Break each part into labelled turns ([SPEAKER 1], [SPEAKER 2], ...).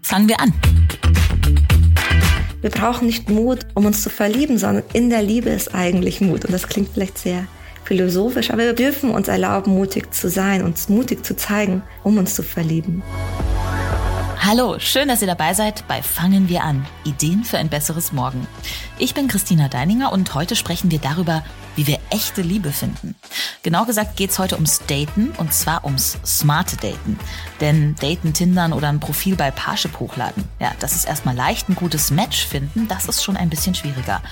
[SPEAKER 1] Fangen wir an.
[SPEAKER 2] Wir brauchen nicht Mut, um uns zu verlieben, sondern in der Liebe ist eigentlich Mut. Und das klingt vielleicht sehr philosophisch, aber wir dürfen uns erlauben, mutig zu sein, uns mutig zu zeigen, um uns zu verlieben.
[SPEAKER 1] Hallo, schön, dass ihr dabei seid bei Fangen wir an. Ideen für ein besseres Morgen. Ich bin Christina Deininger und heute sprechen wir darüber, wie wir echte Liebe finden. Genau gesagt geht es heute ums Daten und zwar ums smarte Daten. Denn Daten, Tindern oder ein Profil bei Parship hochladen, ja, das ist erstmal leicht, ein gutes Match finden, das ist schon ein bisschen schwieriger.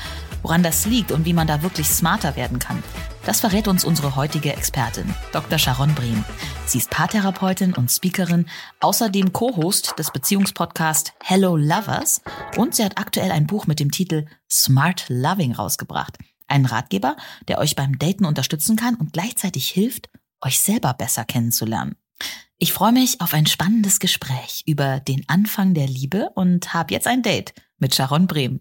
[SPEAKER 1] Woran das liegt und wie man da wirklich smarter werden kann, das verrät uns unsere heutige Expertin, Dr. Sharon Brehm. Sie ist Paartherapeutin und Speakerin, außerdem Co-Host des Beziehungspodcasts Hello Lovers und sie hat aktuell ein Buch mit dem Titel Smart Loving rausgebracht. Ein Ratgeber, der euch beim Daten unterstützen kann und gleichzeitig hilft, euch selber besser kennenzulernen. Ich freue mich auf ein spannendes Gespräch über den Anfang der Liebe und habe jetzt ein Date mit Sharon Brehm.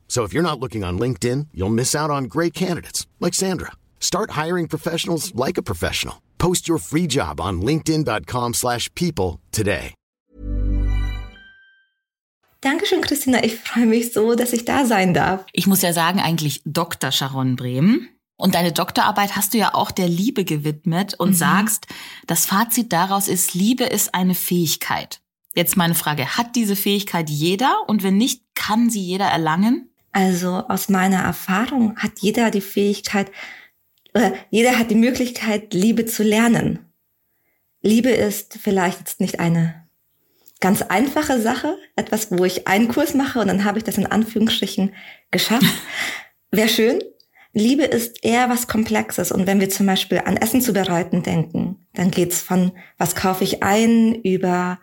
[SPEAKER 3] So if you're not looking on LinkedIn, you'll miss out on great candidates like Sandra. Start hiring professionals like a professional. Post your free job on linkedin.com/people today.
[SPEAKER 2] Dankeschön, Christina. Ich freue mich so, dass ich da sein darf.
[SPEAKER 1] Ich muss ja sagen, eigentlich Dr. Sharon Brehm. Und deine Doktorarbeit hast du ja auch der Liebe gewidmet und mhm. sagst, das Fazit daraus ist, Liebe ist eine Fähigkeit. Jetzt meine Frage, hat diese Fähigkeit jeder? Und wenn nicht, kann sie jeder erlangen?
[SPEAKER 2] Also aus meiner Erfahrung hat jeder die Fähigkeit, oder jeder hat die Möglichkeit, Liebe zu lernen. Liebe ist vielleicht jetzt nicht eine ganz einfache Sache, etwas, wo ich einen Kurs mache und dann habe ich das in Anführungsstrichen geschafft. Wäre schön. Liebe ist eher was Komplexes. Und wenn wir zum Beispiel an Essen zu bereiten denken, dann geht's von, was kaufe ich ein, über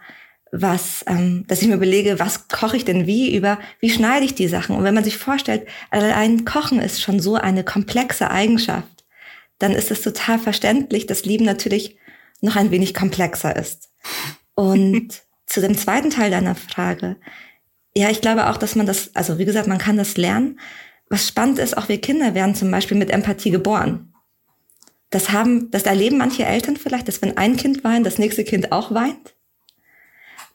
[SPEAKER 2] was, ähm, dass ich mir überlege, was koche ich denn wie, über wie schneide ich die Sachen. Und wenn man sich vorstellt, ein Kochen ist schon so eine komplexe Eigenschaft, dann ist es total verständlich, dass Lieben natürlich noch ein wenig komplexer ist. Und zu dem zweiten Teil deiner Frage, ja, ich glaube auch, dass man das, also wie gesagt, man kann das lernen. Was spannend ist, auch wir Kinder werden zum Beispiel mit Empathie geboren. Das haben, das erleben manche Eltern vielleicht, dass wenn ein Kind weint, das nächste Kind auch weint.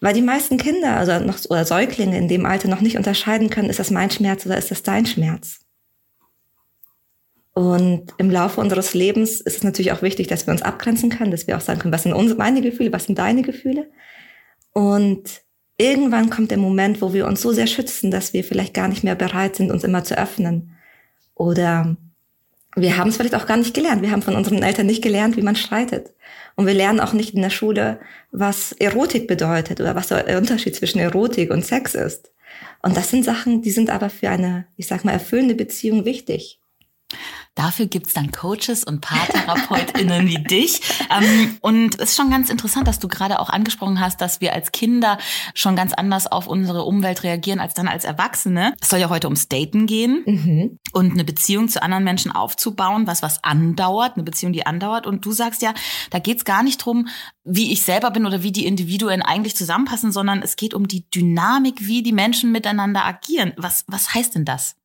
[SPEAKER 2] Weil die meisten Kinder, also noch, oder Säuglinge in dem Alter noch nicht unterscheiden können, ist das mein Schmerz oder ist das dein Schmerz? Und im Laufe unseres Lebens ist es natürlich auch wichtig, dass wir uns abgrenzen können, dass wir auch sagen können, was sind unsere, meine Gefühle, was sind deine Gefühle? Und irgendwann kommt der Moment, wo wir uns so sehr schützen, dass wir vielleicht gar nicht mehr bereit sind, uns immer zu öffnen. Oder wir haben es vielleicht auch gar nicht gelernt. Wir haben von unseren Eltern nicht gelernt, wie man streitet. Und wir lernen auch nicht in der Schule, was Erotik bedeutet oder was der Unterschied zwischen Erotik und Sex ist. Und das sind Sachen, die sind aber für eine, ich sag mal, erfüllende Beziehung wichtig.
[SPEAKER 1] Dafür gibt's dann Coaches und PaartherapeutInnen wie dich. Ähm, und es ist schon ganz interessant, dass du gerade auch angesprochen hast, dass wir als Kinder schon ganz anders auf unsere Umwelt reagieren als dann als Erwachsene. Es soll ja heute ums Daten gehen mhm. und eine Beziehung zu anderen Menschen aufzubauen, was was andauert, eine Beziehung, die andauert. Und du sagst ja, da geht's gar nicht drum, wie ich selber bin oder wie die Individuen eigentlich zusammenpassen, sondern es geht um die Dynamik, wie die Menschen miteinander agieren. Was, was heißt denn das?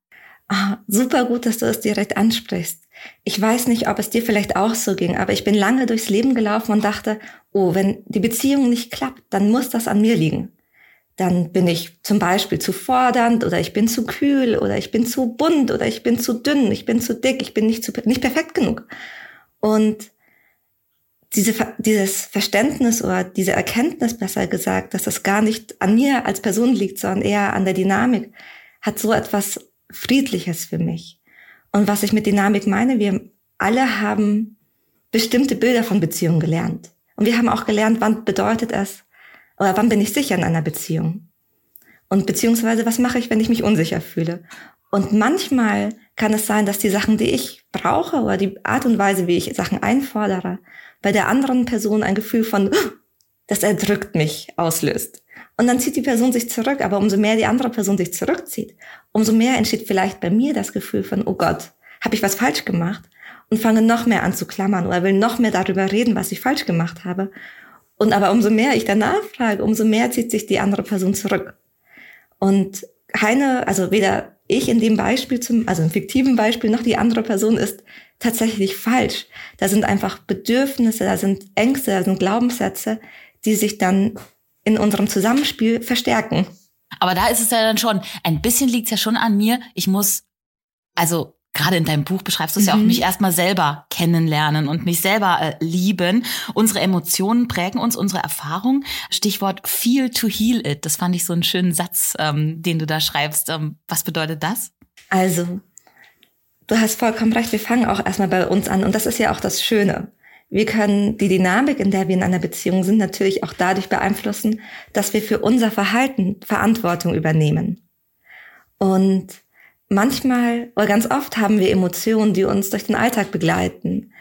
[SPEAKER 2] Ah, super gut, dass du es direkt ansprichst. Ich weiß nicht, ob es dir vielleicht auch so ging, aber ich bin lange durchs Leben gelaufen und dachte, oh, wenn die Beziehung nicht klappt, dann muss das an mir liegen. Dann bin ich zum Beispiel zu fordernd oder ich bin zu kühl oder ich bin zu bunt oder ich bin zu dünn, ich bin zu dick, ich bin nicht, zu, nicht perfekt genug. Und diese, dieses Verständnis oder diese Erkenntnis, besser gesagt, dass das gar nicht an mir als Person liegt, sondern eher an der Dynamik, hat so etwas Friedliches für mich. Und was ich mit Dynamik meine, wir alle haben bestimmte Bilder von Beziehungen gelernt. Und wir haben auch gelernt, wann bedeutet es, oder wann bin ich sicher in einer Beziehung? Und beziehungsweise, was mache ich, wenn ich mich unsicher fühle? Und manchmal kann es sein, dass die Sachen, die ich brauche, oder die Art und Weise, wie ich Sachen einfordere, bei der anderen Person ein Gefühl von, das erdrückt mich auslöst. Und dann zieht die Person sich zurück. Aber umso mehr die andere Person sich zurückzieht, umso mehr entsteht vielleicht bei mir das Gefühl von, oh Gott, habe ich was falsch gemacht? Und fange noch mehr an zu klammern oder will noch mehr darüber reden, was ich falsch gemacht habe. Und aber umso mehr ich danach frage, umso mehr zieht sich die andere Person zurück. Und keine, also weder ich in dem Beispiel zum, also im fiktiven Beispiel noch die andere Person ist tatsächlich falsch. Da sind einfach Bedürfnisse, da sind Ängste, da sind Glaubenssätze, die sich dann in unserem Zusammenspiel verstärken.
[SPEAKER 1] Aber da ist es ja dann schon, ein bisschen liegt es ja schon an mir. Ich muss, also gerade in deinem Buch beschreibst du es mhm. ja auch, mhm. mich erstmal selber kennenlernen und mich selber äh, lieben. Unsere Emotionen prägen uns, unsere Erfahrung. Stichwort feel to heal it. Das fand ich so einen schönen Satz, ähm, den du da schreibst. Ähm, was bedeutet das?
[SPEAKER 2] Also, du hast vollkommen recht. Wir fangen auch erstmal bei uns an. Und das ist ja auch das Schöne. Wir können die Dynamik, in der wir in einer Beziehung sind, natürlich auch dadurch beeinflussen, dass wir für unser Verhalten Verantwortung übernehmen. Und manchmal oder ganz oft haben wir Emotionen, die uns durch den Alltag begleiten.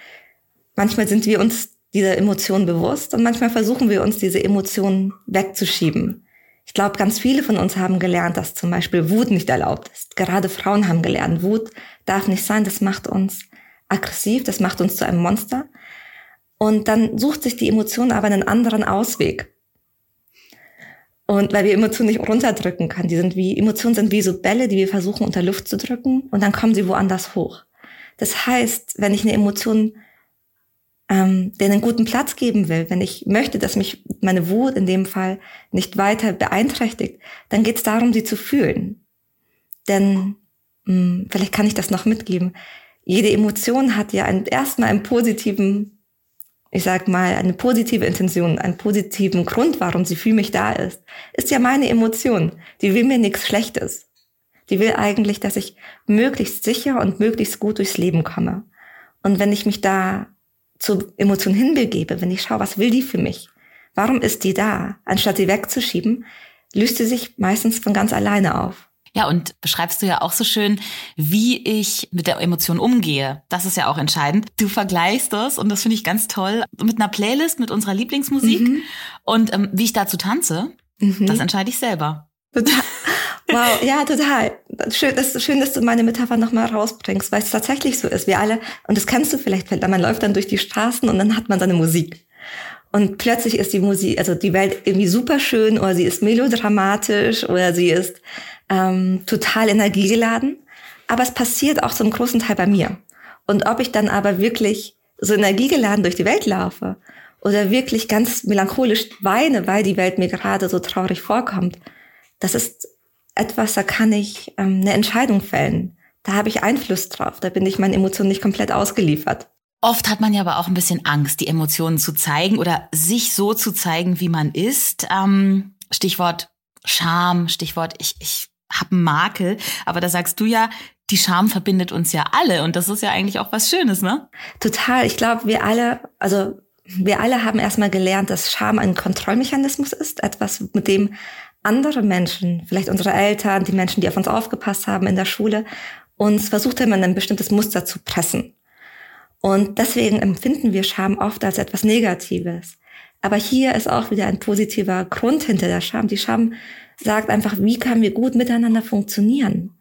[SPEAKER 2] Manchmal sind wir uns dieser Emotionen bewusst und manchmal versuchen wir uns diese Emotionen wegzuschieben. Ich glaube, ganz viele von uns haben gelernt, dass zum Beispiel Wut nicht erlaubt ist. Gerade Frauen haben gelernt, Wut darf nicht sein, das macht uns aggressiv, das macht uns zu einem Monster. Und dann sucht sich die Emotion aber einen anderen Ausweg. Und weil wir Emotionen nicht runterdrücken können. Die sind wie, Emotionen sind wie so Bälle, die wir versuchen unter Luft zu drücken und dann kommen sie woanders hoch. Das heißt, wenn ich eine Emotion ähm, denen einen guten Platz geben will, wenn ich möchte, dass mich meine Wut in dem Fall nicht weiter beeinträchtigt, dann geht es darum, sie zu fühlen. Denn mh, hm, vielleicht kann ich das noch mitgeben. Jede Emotion hat ja erstmal einen positiven ich sag mal, eine positive Intention, einen positiven Grund, warum sie für mich da ist, ist ja meine Emotion. Die will mir nichts Schlechtes. Die will eigentlich, dass ich möglichst sicher und möglichst gut durchs Leben komme. Und wenn ich mich da zur Emotion hinbegebe, wenn ich schaue, was will die für mich? Warum ist die da? Anstatt sie wegzuschieben, löst sie sich meistens von ganz alleine auf.
[SPEAKER 1] Ja, und beschreibst du ja auch so schön, wie ich mit der Emotion umgehe. Das ist ja auch entscheidend. Du vergleichst das, und das finde ich ganz toll, mit einer Playlist, mit unserer Lieblingsmusik. Mhm. Und ähm, wie ich dazu tanze, mhm. das entscheide ich selber.
[SPEAKER 2] Total. Wow, ja, total. Schön, das ist schön, dass du meine Metapher nochmal rausbringst, weil es tatsächlich so ist. Wir alle, und das kennst du vielleicht, man läuft dann durch die Straßen und dann hat man seine Musik. Und plötzlich ist die Musik, also die Welt irgendwie super schön oder sie ist melodramatisch oder sie ist ähm, total energiegeladen. Aber es passiert auch zum großen Teil bei mir. Und ob ich dann aber wirklich so energiegeladen durch die Welt laufe oder wirklich ganz melancholisch weine, weil die Welt mir gerade so traurig vorkommt, das ist etwas, da kann ich ähm, eine Entscheidung fällen. Da habe ich Einfluss drauf. Da bin ich meinen Emotionen nicht komplett ausgeliefert.
[SPEAKER 1] Oft hat man ja aber auch ein bisschen Angst, die Emotionen zu zeigen oder sich so zu zeigen, wie man ist. Ähm, Stichwort Scham, Stichwort ich, ich habe einen Makel. Aber da sagst du ja, die Scham verbindet uns ja alle und das ist ja eigentlich auch was Schönes, ne?
[SPEAKER 2] Total. Ich glaube, wir alle, also wir alle haben erstmal gelernt, dass Scham ein Kontrollmechanismus ist, etwas, mit dem andere Menschen, vielleicht unsere Eltern, die Menschen, die auf uns aufgepasst haben in der Schule, uns versucht haben, in ein bestimmtes Muster zu pressen. Und deswegen empfinden wir Scham oft als etwas Negatives. Aber hier ist auch wieder ein positiver Grund hinter der Scham. Die Scham sagt einfach, wie können wir gut miteinander funktionieren.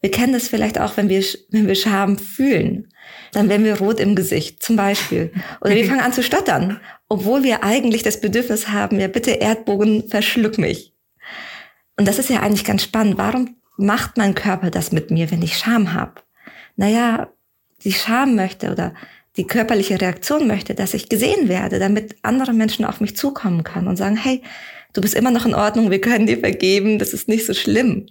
[SPEAKER 2] Wir kennen das vielleicht auch, wenn wir, wenn wir Scham fühlen. Dann werden wir rot im Gesicht, zum Beispiel. Oder wir fangen an zu stottern, obwohl wir eigentlich das Bedürfnis haben, ja bitte Erdbogen, verschluck mich. Und das ist ja eigentlich ganz spannend. Warum macht mein Körper das mit mir, wenn ich Scham habe? Naja, die Scham möchte oder die körperliche Reaktion möchte, dass ich gesehen werde, damit andere Menschen auf mich zukommen können und sagen, hey, du bist immer noch in Ordnung, wir können dir vergeben, das ist nicht so schlimm.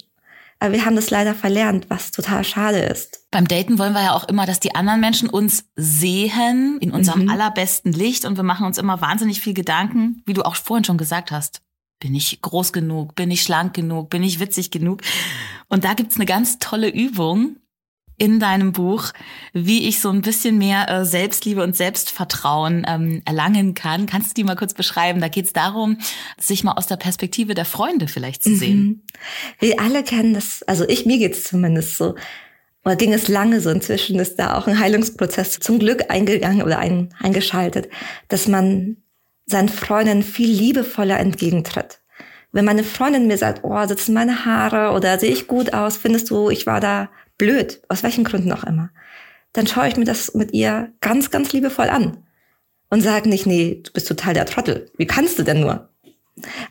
[SPEAKER 2] Aber wir haben das leider verlernt, was total schade ist.
[SPEAKER 1] Beim Daten wollen wir ja auch immer, dass die anderen Menschen uns sehen in unserem mhm. allerbesten Licht und wir machen uns immer wahnsinnig viel Gedanken, wie du auch vorhin schon gesagt hast. Bin ich groß genug? Bin ich schlank genug? Bin ich witzig genug? Und da gibt's eine ganz tolle Übung, in deinem Buch, wie ich so ein bisschen mehr äh, Selbstliebe und Selbstvertrauen ähm, erlangen kann. Kannst du die mal kurz beschreiben? Da geht es darum, sich mal aus der Perspektive der Freunde vielleicht zu sehen. Mhm.
[SPEAKER 2] Wir alle kennen das, also ich, mir geht's zumindest so. Oder ging es lange so? Inzwischen ist da auch ein Heilungsprozess zum Glück eingegangen oder ein, eingeschaltet, dass man seinen Freunden viel liebevoller entgegentritt Wenn meine Freundin mir sagt, oh, sitzen meine Haare oder sehe ich gut aus, findest du, ich war da blöd, aus welchen Gründen auch immer, dann schaue ich mir das mit ihr ganz, ganz liebevoll an und sage nicht, nee, du bist total der Trottel. Wie kannst du denn nur?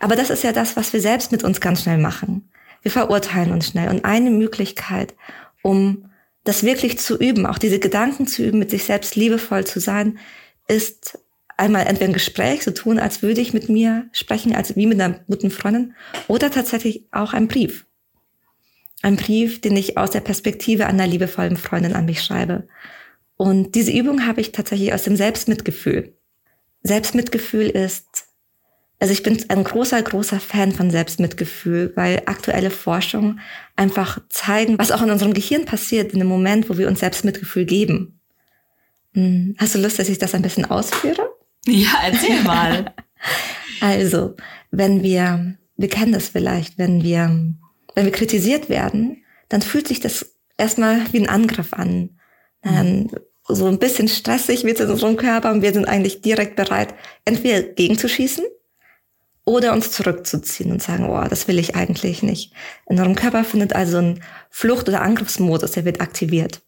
[SPEAKER 2] Aber das ist ja das, was wir selbst mit uns ganz schnell machen. Wir verurteilen uns schnell. Und eine Möglichkeit, um das wirklich zu üben, auch diese Gedanken zu üben, mit sich selbst liebevoll zu sein, ist einmal entweder ein Gespräch so tun, als würde ich mit mir sprechen, als wie mit einer guten Freundin, oder tatsächlich auch ein Brief. Ein Brief, den ich aus der Perspektive einer liebevollen Freundin an mich schreibe. Und diese Übung habe ich tatsächlich aus dem Selbstmitgefühl. Selbstmitgefühl ist also ich bin ein großer, großer Fan von Selbstmitgefühl, weil aktuelle Forschung einfach zeigen, was auch in unserem Gehirn passiert in dem Moment, wo wir uns Selbstmitgefühl geben. Hm, hast du Lust, dass ich das ein bisschen ausführe?
[SPEAKER 1] Ja, erzähl mal.
[SPEAKER 2] also, wenn wir, wir kennen das vielleicht, wenn wir, wenn wir kritisiert werden, dann fühlt sich das erstmal wie ein Angriff an. Dann so ein bisschen stressig wird es in unserem Körper und wir sind eigentlich direkt bereit, entweder gegenzuschießen oder uns zurückzuziehen und sagen, oh, das will ich eigentlich nicht. In unserem Körper findet also ein Flucht- oder Angriffsmodus, der wird aktiviert.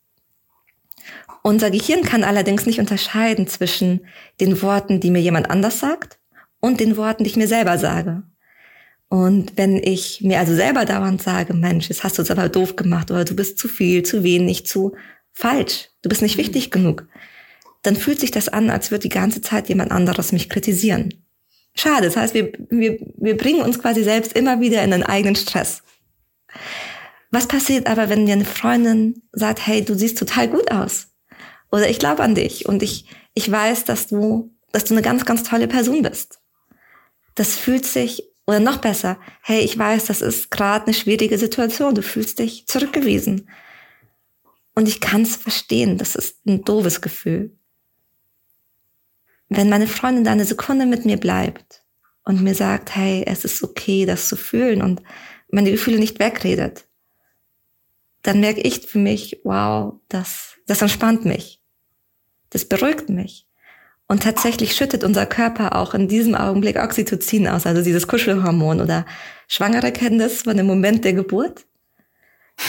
[SPEAKER 2] Unser Gehirn kann allerdings nicht unterscheiden zwischen den Worten, die mir jemand anders sagt und den Worten, die ich mir selber sage. Und wenn ich mir also selber dauernd sage, Mensch, jetzt hast du es aber doof gemacht oder du bist zu viel, zu wenig, zu falsch, du bist nicht wichtig genug, dann fühlt sich das an, als würde die ganze Zeit jemand anderes mich kritisieren. Schade. Das heißt, wir, wir, wir bringen uns quasi selbst immer wieder in einen eigenen Stress. Was passiert aber, wenn dir eine Freundin sagt, hey, du siehst total gut aus? Oder ich glaube an dich und ich, ich weiß, dass du, dass du eine ganz, ganz tolle Person bist. Das fühlt sich, oder noch besser, hey, ich weiß, das ist gerade eine schwierige Situation. Du fühlst dich zurückgewiesen. Und ich kann es verstehen. Das ist ein doofes Gefühl wenn meine Freundin da eine Sekunde mit mir bleibt und mir sagt, hey, es ist okay, das zu fühlen und meine Gefühle nicht wegredet, dann merke ich für mich, wow, das, das entspannt mich. Das beruhigt mich. Und tatsächlich schüttet unser Körper auch in diesem Augenblick Oxytocin aus, also dieses Kuschelhormon oder Schwangere kennen das von dem Moment der Geburt.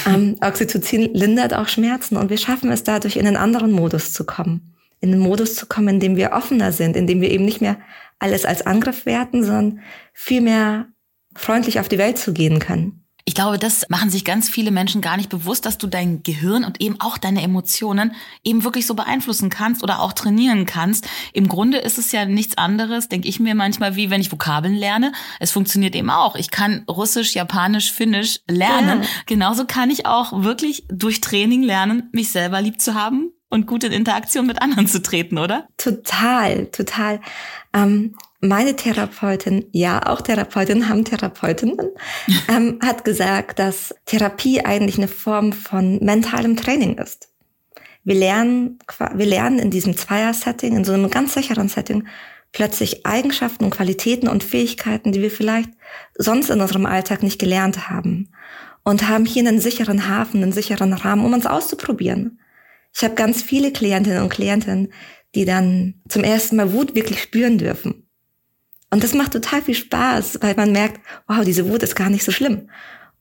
[SPEAKER 2] Ähm, Oxytocin lindert auch Schmerzen und wir schaffen es dadurch, in einen anderen Modus zu kommen in den Modus zu kommen, in dem wir offener sind, in dem wir eben nicht mehr alles als Angriff werten, sondern viel mehr freundlich auf die Welt zu gehen können.
[SPEAKER 1] Ich glaube, das machen sich ganz viele Menschen gar nicht bewusst, dass du dein Gehirn und eben auch deine Emotionen eben wirklich so beeinflussen kannst oder auch trainieren kannst. Im Grunde ist es ja nichts anderes, denke ich mir manchmal, wie wenn ich Vokabeln lerne. Es funktioniert eben auch. Ich kann Russisch, Japanisch, Finnisch lernen. Ja. Genauso kann ich auch wirklich durch Training lernen, mich selber lieb zu haben, und gut in Interaktion mit anderen zu treten, oder?
[SPEAKER 2] Total, total. Ähm, meine Therapeutin, ja, auch Therapeutinnen haben Therapeutinnen, ähm, hat gesagt, dass Therapie eigentlich eine Form von mentalem Training ist. Wir lernen, wir lernen in diesem Zweier-Setting, in so einem ganz sicheren Setting, plötzlich Eigenschaften und Qualitäten und Fähigkeiten, die wir vielleicht sonst in unserem Alltag nicht gelernt haben. Und haben hier einen sicheren Hafen, einen sicheren Rahmen, um uns auszuprobieren. Ich habe ganz viele Klientinnen und Klienten, die dann zum ersten Mal Wut wirklich spüren dürfen. Und das macht total viel Spaß, weil man merkt, wow, diese Wut ist gar nicht so schlimm.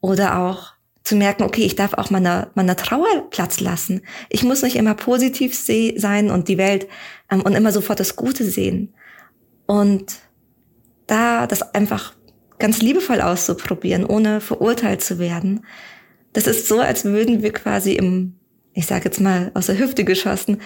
[SPEAKER 2] Oder auch zu merken, okay, ich darf auch meiner, meiner Trauer Platz lassen. Ich muss nicht immer positiv sein und die Welt ähm, und immer sofort das Gute sehen. Und da das einfach ganz liebevoll auszuprobieren, ohne verurteilt zu werden, das ist so, als würden wir quasi im ich sage jetzt mal aus der Hüfte geschossen,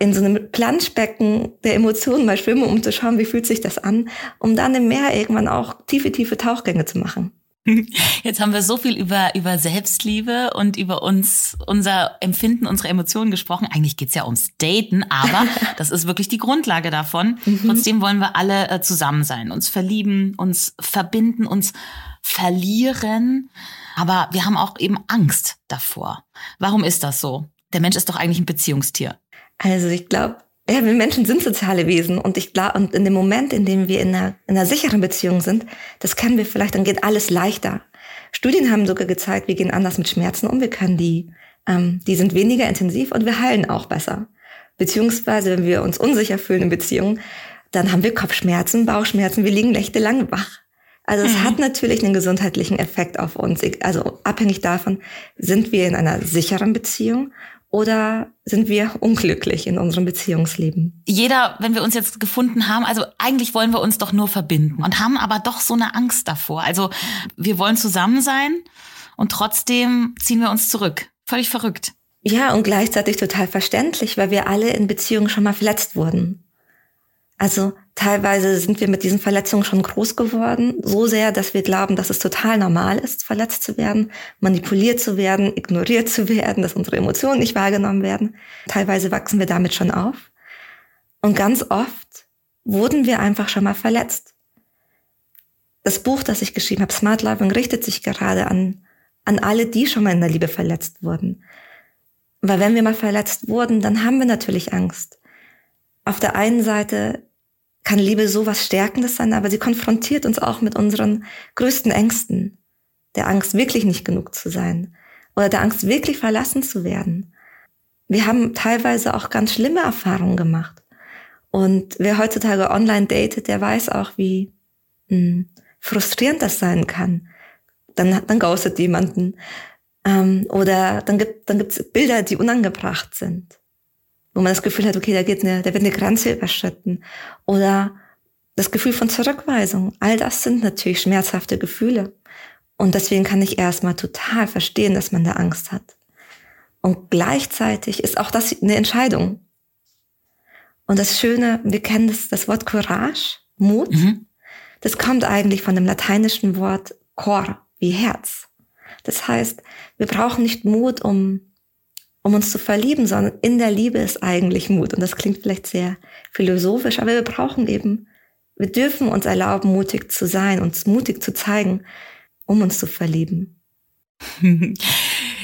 [SPEAKER 2] in so einem Planschbecken der Emotionen mal schwimmen, um zu schauen, wie fühlt sich das an, um dann im Meer irgendwann auch tiefe, tiefe Tauchgänge zu machen.
[SPEAKER 1] Jetzt haben wir so viel über, über Selbstliebe und über uns, unser Empfinden, unsere Emotionen gesprochen. Eigentlich geht's ja ums Daten, aber das ist wirklich die Grundlage davon. Mhm. Trotzdem wollen wir alle äh, zusammen sein, uns verlieben, uns verbinden, uns verlieren. Aber wir haben auch eben Angst davor. Warum ist das so? Der Mensch ist doch eigentlich ein Beziehungstier.
[SPEAKER 2] Also ich glaube, ja, wir Menschen sind soziale Wesen und ich glaube, und in dem Moment, in dem wir in einer, in einer sicheren Beziehung sind, das kennen wir vielleicht, dann geht alles leichter. Studien haben sogar gezeigt, wir gehen anders mit Schmerzen um, wir können die, ähm, die sind weniger intensiv und wir heilen auch besser. Beziehungsweise, wenn wir uns unsicher fühlen in Beziehungen, dann haben wir Kopfschmerzen, Bauchschmerzen, wir liegen nächtelang wach. Also es mhm. hat natürlich einen gesundheitlichen Effekt auf uns. Also abhängig davon, sind wir in einer sicheren Beziehung oder sind wir unglücklich in unserem Beziehungsleben?
[SPEAKER 1] Jeder, wenn wir uns jetzt gefunden haben, also eigentlich wollen wir uns doch nur verbinden und haben aber doch so eine Angst davor. Also wir wollen zusammen sein und trotzdem ziehen wir uns zurück. Völlig verrückt.
[SPEAKER 2] Ja, und gleichzeitig total verständlich, weil wir alle in Beziehungen schon mal verletzt wurden. Also teilweise sind wir mit diesen Verletzungen schon groß geworden, so sehr, dass wir glauben, dass es total normal ist, verletzt zu werden, manipuliert zu werden, ignoriert zu werden, dass unsere Emotionen nicht wahrgenommen werden. Teilweise wachsen wir damit schon auf. Und ganz oft wurden wir einfach schon mal verletzt. Das Buch, das ich geschrieben habe, Smart Loving, richtet sich gerade an, an alle, die schon mal in der Liebe verletzt wurden. Weil wenn wir mal verletzt wurden, dann haben wir natürlich Angst. Auf der einen Seite kann Liebe so was Stärkendes sein, aber sie konfrontiert uns auch mit unseren größten Ängsten. Der Angst, wirklich nicht genug zu sein. Oder der Angst, wirklich verlassen zu werden. Wir haben teilweise auch ganz schlimme Erfahrungen gemacht. Und wer heutzutage online datet, der weiß auch, wie mh, hm, frustrierend das sein kann. Dann, dann ghostet jemanden. Ähm, oder dann gibt dann gibt's Bilder, die unangebracht sind wo man das Gefühl hat, okay, da geht eine, da wird eine Grenze überschritten. Oder das Gefühl von Zurückweisung. All das sind natürlich schmerzhafte Gefühle. Und deswegen kann ich erstmal total verstehen, dass man da Angst hat. Und gleichzeitig ist auch das eine Entscheidung. Und das Schöne, wir kennen das, das Wort Courage, Mut. Mhm. Das kommt eigentlich von dem lateinischen Wort cor, wie Herz. Das heißt, wir brauchen nicht Mut, um um uns zu verlieben, sondern in der Liebe ist eigentlich Mut. Und das klingt vielleicht sehr philosophisch, aber wir brauchen eben, wir dürfen uns erlauben, mutig zu sein, uns mutig zu zeigen, um uns zu verlieben.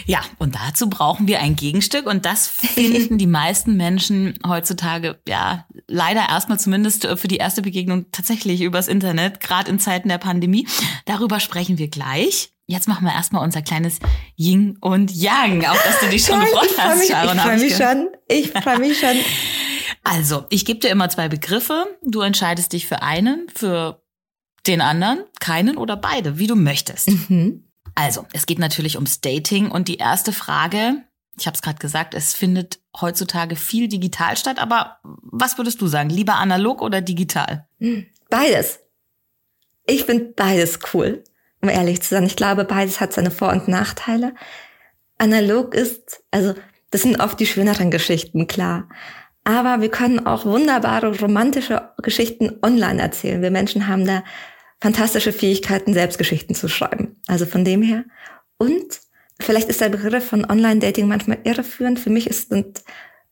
[SPEAKER 1] Ja, und dazu brauchen wir ein Gegenstück und das finden die meisten Menschen heutzutage ja leider erstmal zumindest für die erste Begegnung tatsächlich übers Internet, gerade in Zeiten der Pandemie. Darüber sprechen wir gleich. Jetzt machen wir erstmal unser kleines Yin und Yang, auch dass du dich schon gefreut hast,
[SPEAKER 2] mich, Sharon. Ich freue mich schon. Ich freue mich schon.
[SPEAKER 1] Also, ich gebe dir immer zwei Begriffe. Du entscheidest dich für einen, für den anderen, keinen oder beide, wie du möchtest. Mhm. Also, es geht natürlich ums Dating und die erste Frage, ich habe es gerade gesagt, es findet heutzutage viel digital statt, aber was würdest du sagen, lieber analog oder digital?
[SPEAKER 2] Beides. Ich finde beides cool um ehrlich zu sein. Ich glaube, beides hat seine Vor- und Nachteile. Analog ist, also das sind oft die schöneren Geschichten, klar. Aber wir können auch wunderbare romantische Geschichten online erzählen. Wir Menschen haben da fantastische Fähigkeiten, Selbstgeschichten zu schreiben. Also von dem her. Und vielleicht ist der Begriff von Online-Dating manchmal irreführend. Für mich sind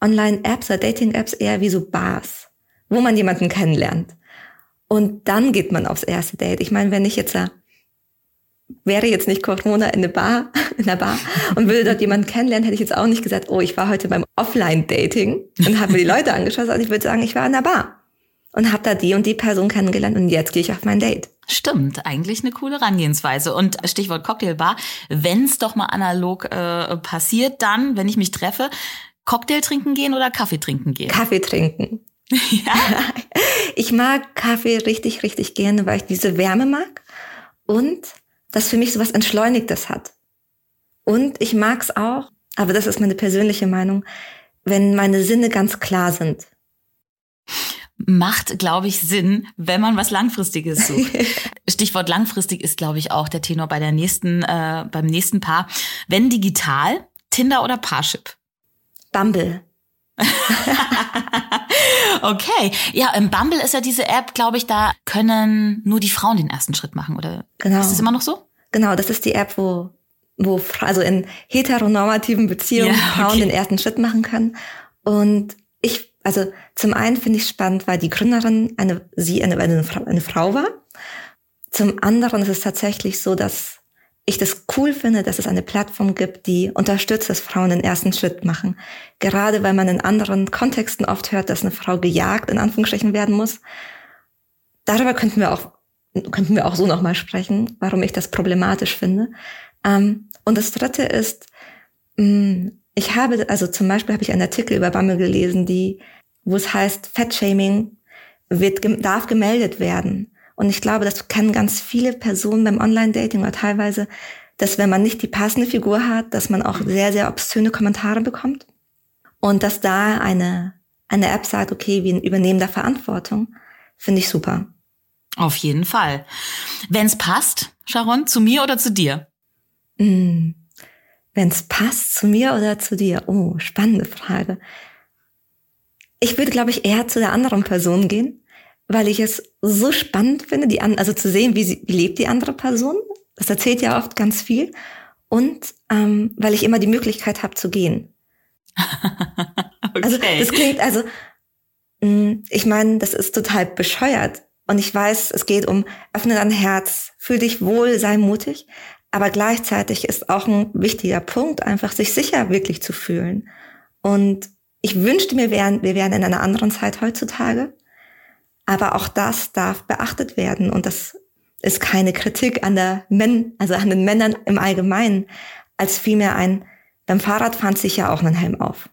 [SPEAKER 2] Online-Apps oder Dating-Apps eher wie so Bars, wo man jemanden kennenlernt. Und dann geht man aufs erste Date. Ich meine, wenn ich jetzt wäre jetzt nicht Corona in der Bar, in der Bar und würde dort jemanden kennenlernen, hätte ich jetzt auch nicht gesagt, oh, ich war heute beim Offline-Dating und habe mir die Leute angeschaut, sondern ich würde sagen, ich war in der Bar und habe da die und die Person kennengelernt und jetzt gehe ich auf mein Date.
[SPEAKER 1] Stimmt, eigentlich eine coole Herangehensweise. Und Stichwort Cocktailbar, wenn es doch mal analog äh, passiert, dann, wenn ich mich treffe, Cocktail trinken gehen oder Kaffee trinken gehen?
[SPEAKER 2] Kaffee trinken. ja. Ich mag Kaffee richtig, richtig gerne, weil ich diese Wärme mag und das für mich so was Entschleunigtes hat. Und ich mag's auch, aber das ist meine persönliche Meinung, wenn meine Sinne ganz klar sind.
[SPEAKER 1] Macht, glaube ich, Sinn, wenn man was Langfristiges sucht. Stichwort langfristig ist, glaube ich, auch der Tenor bei der nächsten, äh, beim nächsten Paar. Wenn digital, Tinder oder Parship?
[SPEAKER 2] Bumble.
[SPEAKER 1] okay. Ja, im Bumble ist ja diese App, glaube ich, da können nur die Frauen den ersten Schritt machen, oder? Genau. Ist das immer noch so?
[SPEAKER 2] Genau, das ist die App, wo, wo also in heteronormativen Beziehungen ja, okay. Frauen den ersten Schritt machen können. Und ich, also zum einen finde ich spannend, weil die Gründerin eine, sie eine, eine, eine Frau war. Zum anderen ist es tatsächlich so, dass ich das cool finde, dass es eine Plattform gibt, die unterstützt, dass Frauen den ersten Schritt machen. Gerade weil man in anderen Kontexten oft hört, dass eine Frau gejagt in Anführungsstrichen werden muss. Darüber könnten wir auch, könnten wir auch so nochmal sprechen, warum ich das problematisch finde. Ähm, und das dritte ist, mm, ich habe, also zum Beispiel habe ich einen Artikel über Bammel gelesen, die, wo es heißt, Fettshaming wird, darf gemeldet werden. Und ich glaube, das kennen ganz viele Personen beim Online-Dating oder teilweise, dass wenn man nicht die passende Figur hat, dass man auch sehr, sehr obszöne Kommentare bekommt. Und dass da eine, eine App sagt, okay, wir übernehmen da Verantwortung, finde ich super.
[SPEAKER 1] Auf jeden Fall. Wenn es passt, Sharon, zu mir oder zu dir?
[SPEAKER 2] Mm, Wenn es passt, zu mir oder zu dir? Oh, spannende Frage. Ich würde, glaube ich, eher zu der anderen Person gehen, weil ich es so spannend finde, die an, also zu sehen, wie, sie, wie lebt die andere Person. Das erzählt ja oft ganz viel. Und ähm, weil ich immer die Möglichkeit habe zu gehen.
[SPEAKER 1] okay.
[SPEAKER 2] Also das klingt, also mh, ich meine, das ist total bescheuert. Und ich weiß, es geht um öffne dein Herz, fühl dich wohl, sei mutig. Aber gleichzeitig ist auch ein wichtiger Punkt, einfach sich sicher wirklich zu fühlen. Und ich wünschte mir, wir wären, in einer anderen Zeit heutzutage. Aber auch das darf beachtet werden. Und das ist keine Kritik an der Men also an den Männern im Allgemeinen, als vielmehr ein, beim Fahrradfahren sich ja auch einen Helm auf.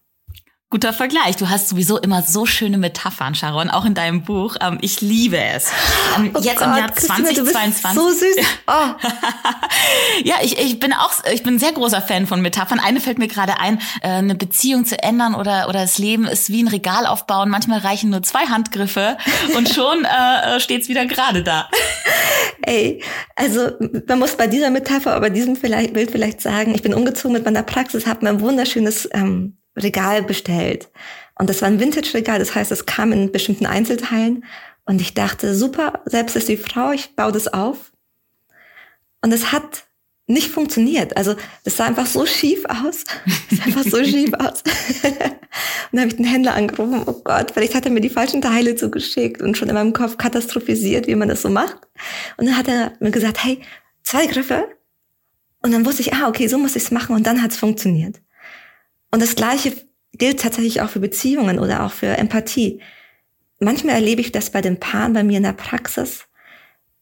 [SPEAKER 1] Guter Vergleich. Du hast sowieso immer so schöne Metaphern, Sharon, auch in deinem Buch. Ähm, ich liebe es. Ähm,
[SPEAKER 2] Oh
[SPEAKER 1] jetzt
[SPEAKER 2] Gott,
[SPEAKER 1] im Jahr
[SPEAKER 2] Christina, du bist
[SPEAKER 1] 2022.
[SPEAKER 2] So süß. Oh.
[SPEAKER 1] ja, ich, ich bin auch, ich bin ein sehr großer Fan von Metaphern. Eine fällt mir gerade ein, äh, eine Beziehung zu ändern oder, oder das Leben ist wie ein Regal aufbauen. Manchmal reichen nur zwei Handgriffe und schon äh, steht's wieder gerade da.
[SPEAKER 2] Ey, also man muss bei dieser Metapher, bei diesem vielleicht, Bild vielleicht sagen, ich bin umgezogen mit meiner Praxis, habe mir ein wunderschönes ähm, Regal bestellt. Und das war ein Vintage-Regal, das heißt, es kam in bestimmten Einzelteilen. Und ich dachte, super, selbst ist die Frau, ich baue das auf. Und es hat nicht funktioniert. Also das sah einfach so schief aus. Es sah einfach so schief aus. und dann habe ich den Händler angerufen, oh Gott, vielleicht hat er mir die falschen Teile zugeschickt und schon in meinem Kopf katastrophisiert, wie man das so macht. Und dann hat er mir gesagt, hey, zwei Griffe. Und dann wusste ich, ah, okay, so muss ich es machen. Und dann hat es funktioniert. Und das Gleiche gilt tatsächlich auch für Beziehungen oder auch für Empathie. Manchmal erlebe ich das bei den Paaren bei mir in der Praxis,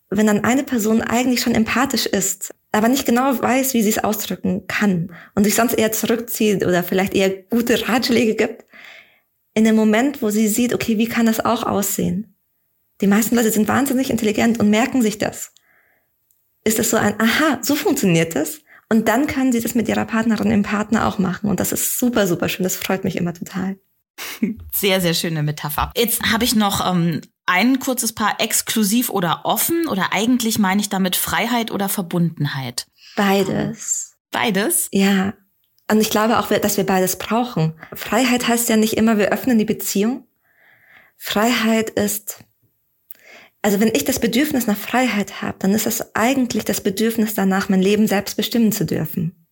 [SPEAKER 2] wenn dann eine Person eigentlich schon empathisch ist, aber nicht genau weiß, wie sie es ausdrücken kann und sich sonst eher zurückzieht oder vielleicht eher gute Ratschläge gibt, in dem Moment, wo sie sieht, okay, wie kann das auch aussehen? Die meisten Leute sind wahnsinnig intelligent und merken sich das. Ist es so ein, aha, so funktioniert das? Und dann können sie das mit ihrer Partnerin im Partner auch machen. Und das ist super, super schön. Das freut mich immer total.
[SPEAKER 1] Sehr, sehr schöne Metapher. Jetzt habe ich noch ähm, ein kurzes Paar exklusiv oder offen oder eigentlich meine ich damit Freiheit oder Verbundenheit.
[SPEAKER 2] Beides.
[SPEAKER 1] Beides?
[SPEAKER 2] Ja. Und ich glaube auch, dass wir beides brauchen. Freiheit heißt ja nicht immer, wir öffnen die Beziehung. Freiheit ist, also wenn ich das Bedürfnis nach Freiheit habe, dann ist das eigentlich das Bedürfnis danach, mein Leben selbst bestimmen zu dürfen.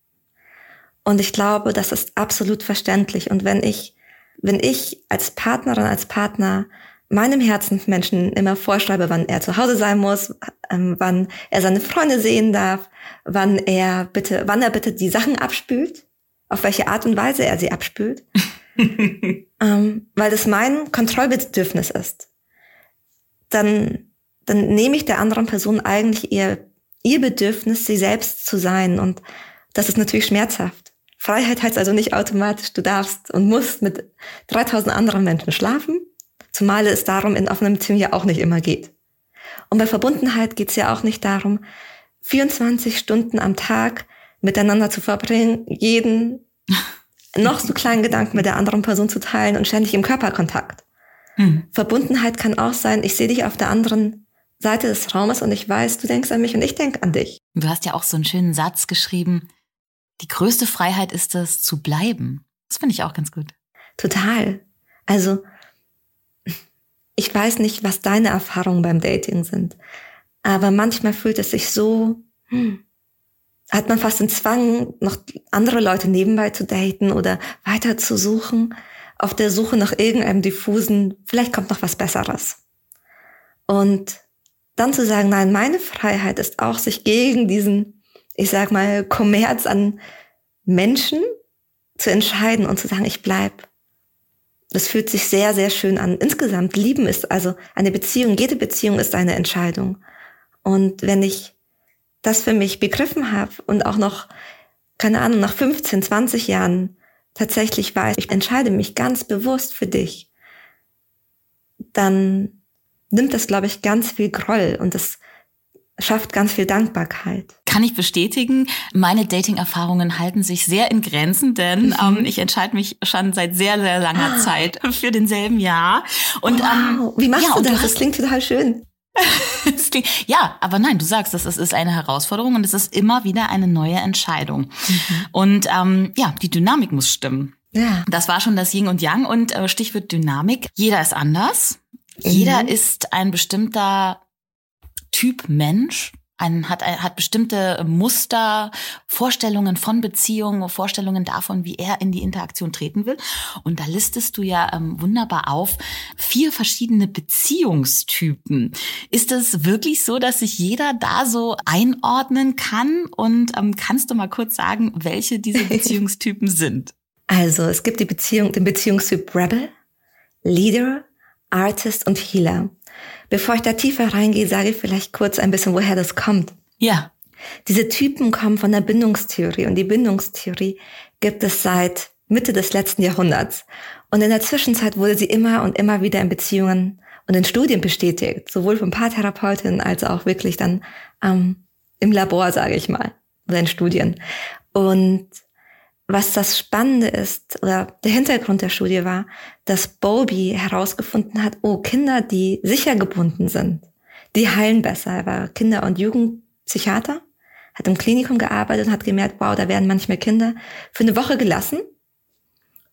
[SPEAKER 2] Und ich glaube, das ist absolut verständlich. Und wenn ich, wenn ich als Partnerin, als Partner meinem Herzensmenschen immer vorschreibe, wann er zu Hause sein muss, ähm, wann er seine Freunde sehen darf, wann er bitte, wann er bitte die Sachen abspült, auf welche Art und Weise er sie abspült, ähm, weil das mein Kontrollbedürfnis ist, dann, dann nehme ich der anderen Person eigentlich ihr, ihr Bedürfnis, sie selbst zu sein. Und das ist natürlich schmerzhaft. Freiheit heißt also nicht automatisch, du darfst und musst mit 3000 anderen Menschen schlafen, zumal es darum in offenem Beziehung ja auch nicht immer geht. Und bei Verbundenheit geht es ja auch nicht darum, 24 Stunden am Tag miteinander zu verbringen, jeden noch so kleinen Gedanken mit der anderen Person zu teilen und ständig im Körperkontakt.
[SPEAKER 1] Hm.
[SPEAKER 2] Verbundenheit kann auch sein, ich sehe dich auf der anderen Seite des Raumes und ich weiß, du denkst an mich und ich denke an dich.
[SPEAKER 1] Du hast ja auch so einen schönen Satz geschrieben. Die größte Freiheit ist es, zu bleiben. Das finde ich auch ganz gut.
[SPEAKER 2] Total. Also, ich weiß nicht, was deine Erfahrungen beim Dating sind, aber manchmal fühlt es sich so, hm, hat man fast den Zwang, noch andere Leute nebenbei zu daten oder weiter zu suchen, auf der Suche nach irgendeinem diffusen, vielleicht kommt noch was Besseres. Und dann zu sagen, nein, meine Freiheit ist auch, sich gegen diesen, ich sag mal, Kommerz an Menschen zu entscheiden und zu sagen, ich bleib. Das fühlt sich sehr, sehr schön an. Insgesamt lieben ist also eine Beziehung, jede Beziehung ist eine Entscheidung. Und wenn ich das für mich begriffen habe und auch noch, keine Ahnung, nach 15, 20 Jahren tatsächlich weiß, ich entscheide mich ganz bewusst für dich, dann nimmt das, glaube ich, ganz viel Groll und das schafft ganz viel Dankbarkeit.
[SPEAKER 1] Kann ich bestätigen. Meine Dating-Erfahrungen halten sich sehr in Grenzen, denn mhm. ähm, ich entscheide mich schon seit sehr, sehr langer ah. Zeit für denselben Jahr.
[SPEAKER 2] Und ähm, wow. ähm, wie machst ja, du das? das klingt total schön.
[SPEAKER 1] ja, aber nein, du sagst, das ist eine Herausforderung und es ist immer wieder eine neue Entscheidung. Mhm. Und ähm, ja, die Dynamik muss stimmen. Ja. Das war schon das Yin und Yang und äh, Stichwort Dynamik. Jeder ist anders. Mhm. Jeder ist ein bestimmter Typ Mensch ein, hat, hat bestimmte Muster, Vorstellungen von Beziehungen, Vorstellungen davon, wie er in die Interaktion treten will. Und da listest du ja ähm, wunderbar auf vier verschiedene Beziehungstypen. Ist es wirklich so, dass sich jeder da so einordnen kann? Und ähm, kannst du mal kurz sagen, welche diese Beziehungstypen sind?
[SPEAKER 2] Also es gibt die Beziehung, den Beziehungstyp Rebel, Leader, Artist und Healer. Bevor ich da tiefer reingehe, sage ich vielleicht kurz ein bisschen, woher das kommt.
[SPEAKER 1] Ja.
[SPEAKER 2] Diese Typen kommen von der Bindungstheorie und die Bindungstheorie gibt es seit Mitte des letzten Jahrhunderts. Und in der Zwischenzeit wurde sie immer und immer wieder in Beziehungen und in Studien bestätigt, sowohl von Paartherapeutinnen als auch wirklich dann ähm, im Labor, sage ich mal, oder in Studien. Und was das Spannende ist, oder der Hintergrund der Studie war, dass Bowlby herausgefunden hat, oh, Kinder, die sicher gebunden sind, die heilen besser. Er war Kinder- und Jugendpsychiater, hat im Klinikum gearbeitet und hat gemerkt, wow, da werden manchmal Kinder für eine Woche gelassen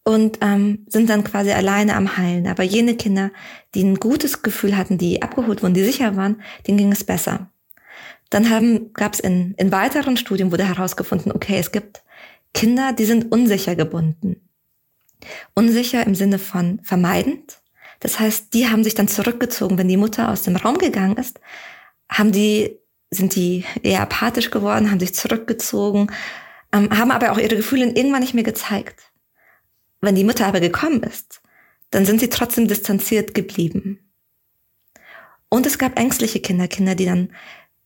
[SPEAKER 2] und ähm, sind dann quasi alleine am Heilen. Aber jene Kinder, die ein gutes Gefühl hatten, die abgeholt wurden, die sicher waren, denen ging es besser. Dann gab es in, in weiteren Studien wurde herausgefunden, okay, es gibt Kinder, die sind unsicher gebunden. Unsicher im Sinne von vermeidend. Das heißt, die haben sich dann zurückgezogen, wenn die Mutter aus dem Raum gegangen ist, haben die, sind die eher apathisch geworden, haben sich zurückgezogen, ähm, haben aber auch ihre Gefühle irgendwann nicht mehr gezeigt. Wenn die Mutter aber gekommen ist, dann sind sie trotzdem distanziert geblieben. Und es gab ängstliche Kinder, Kinder, die dann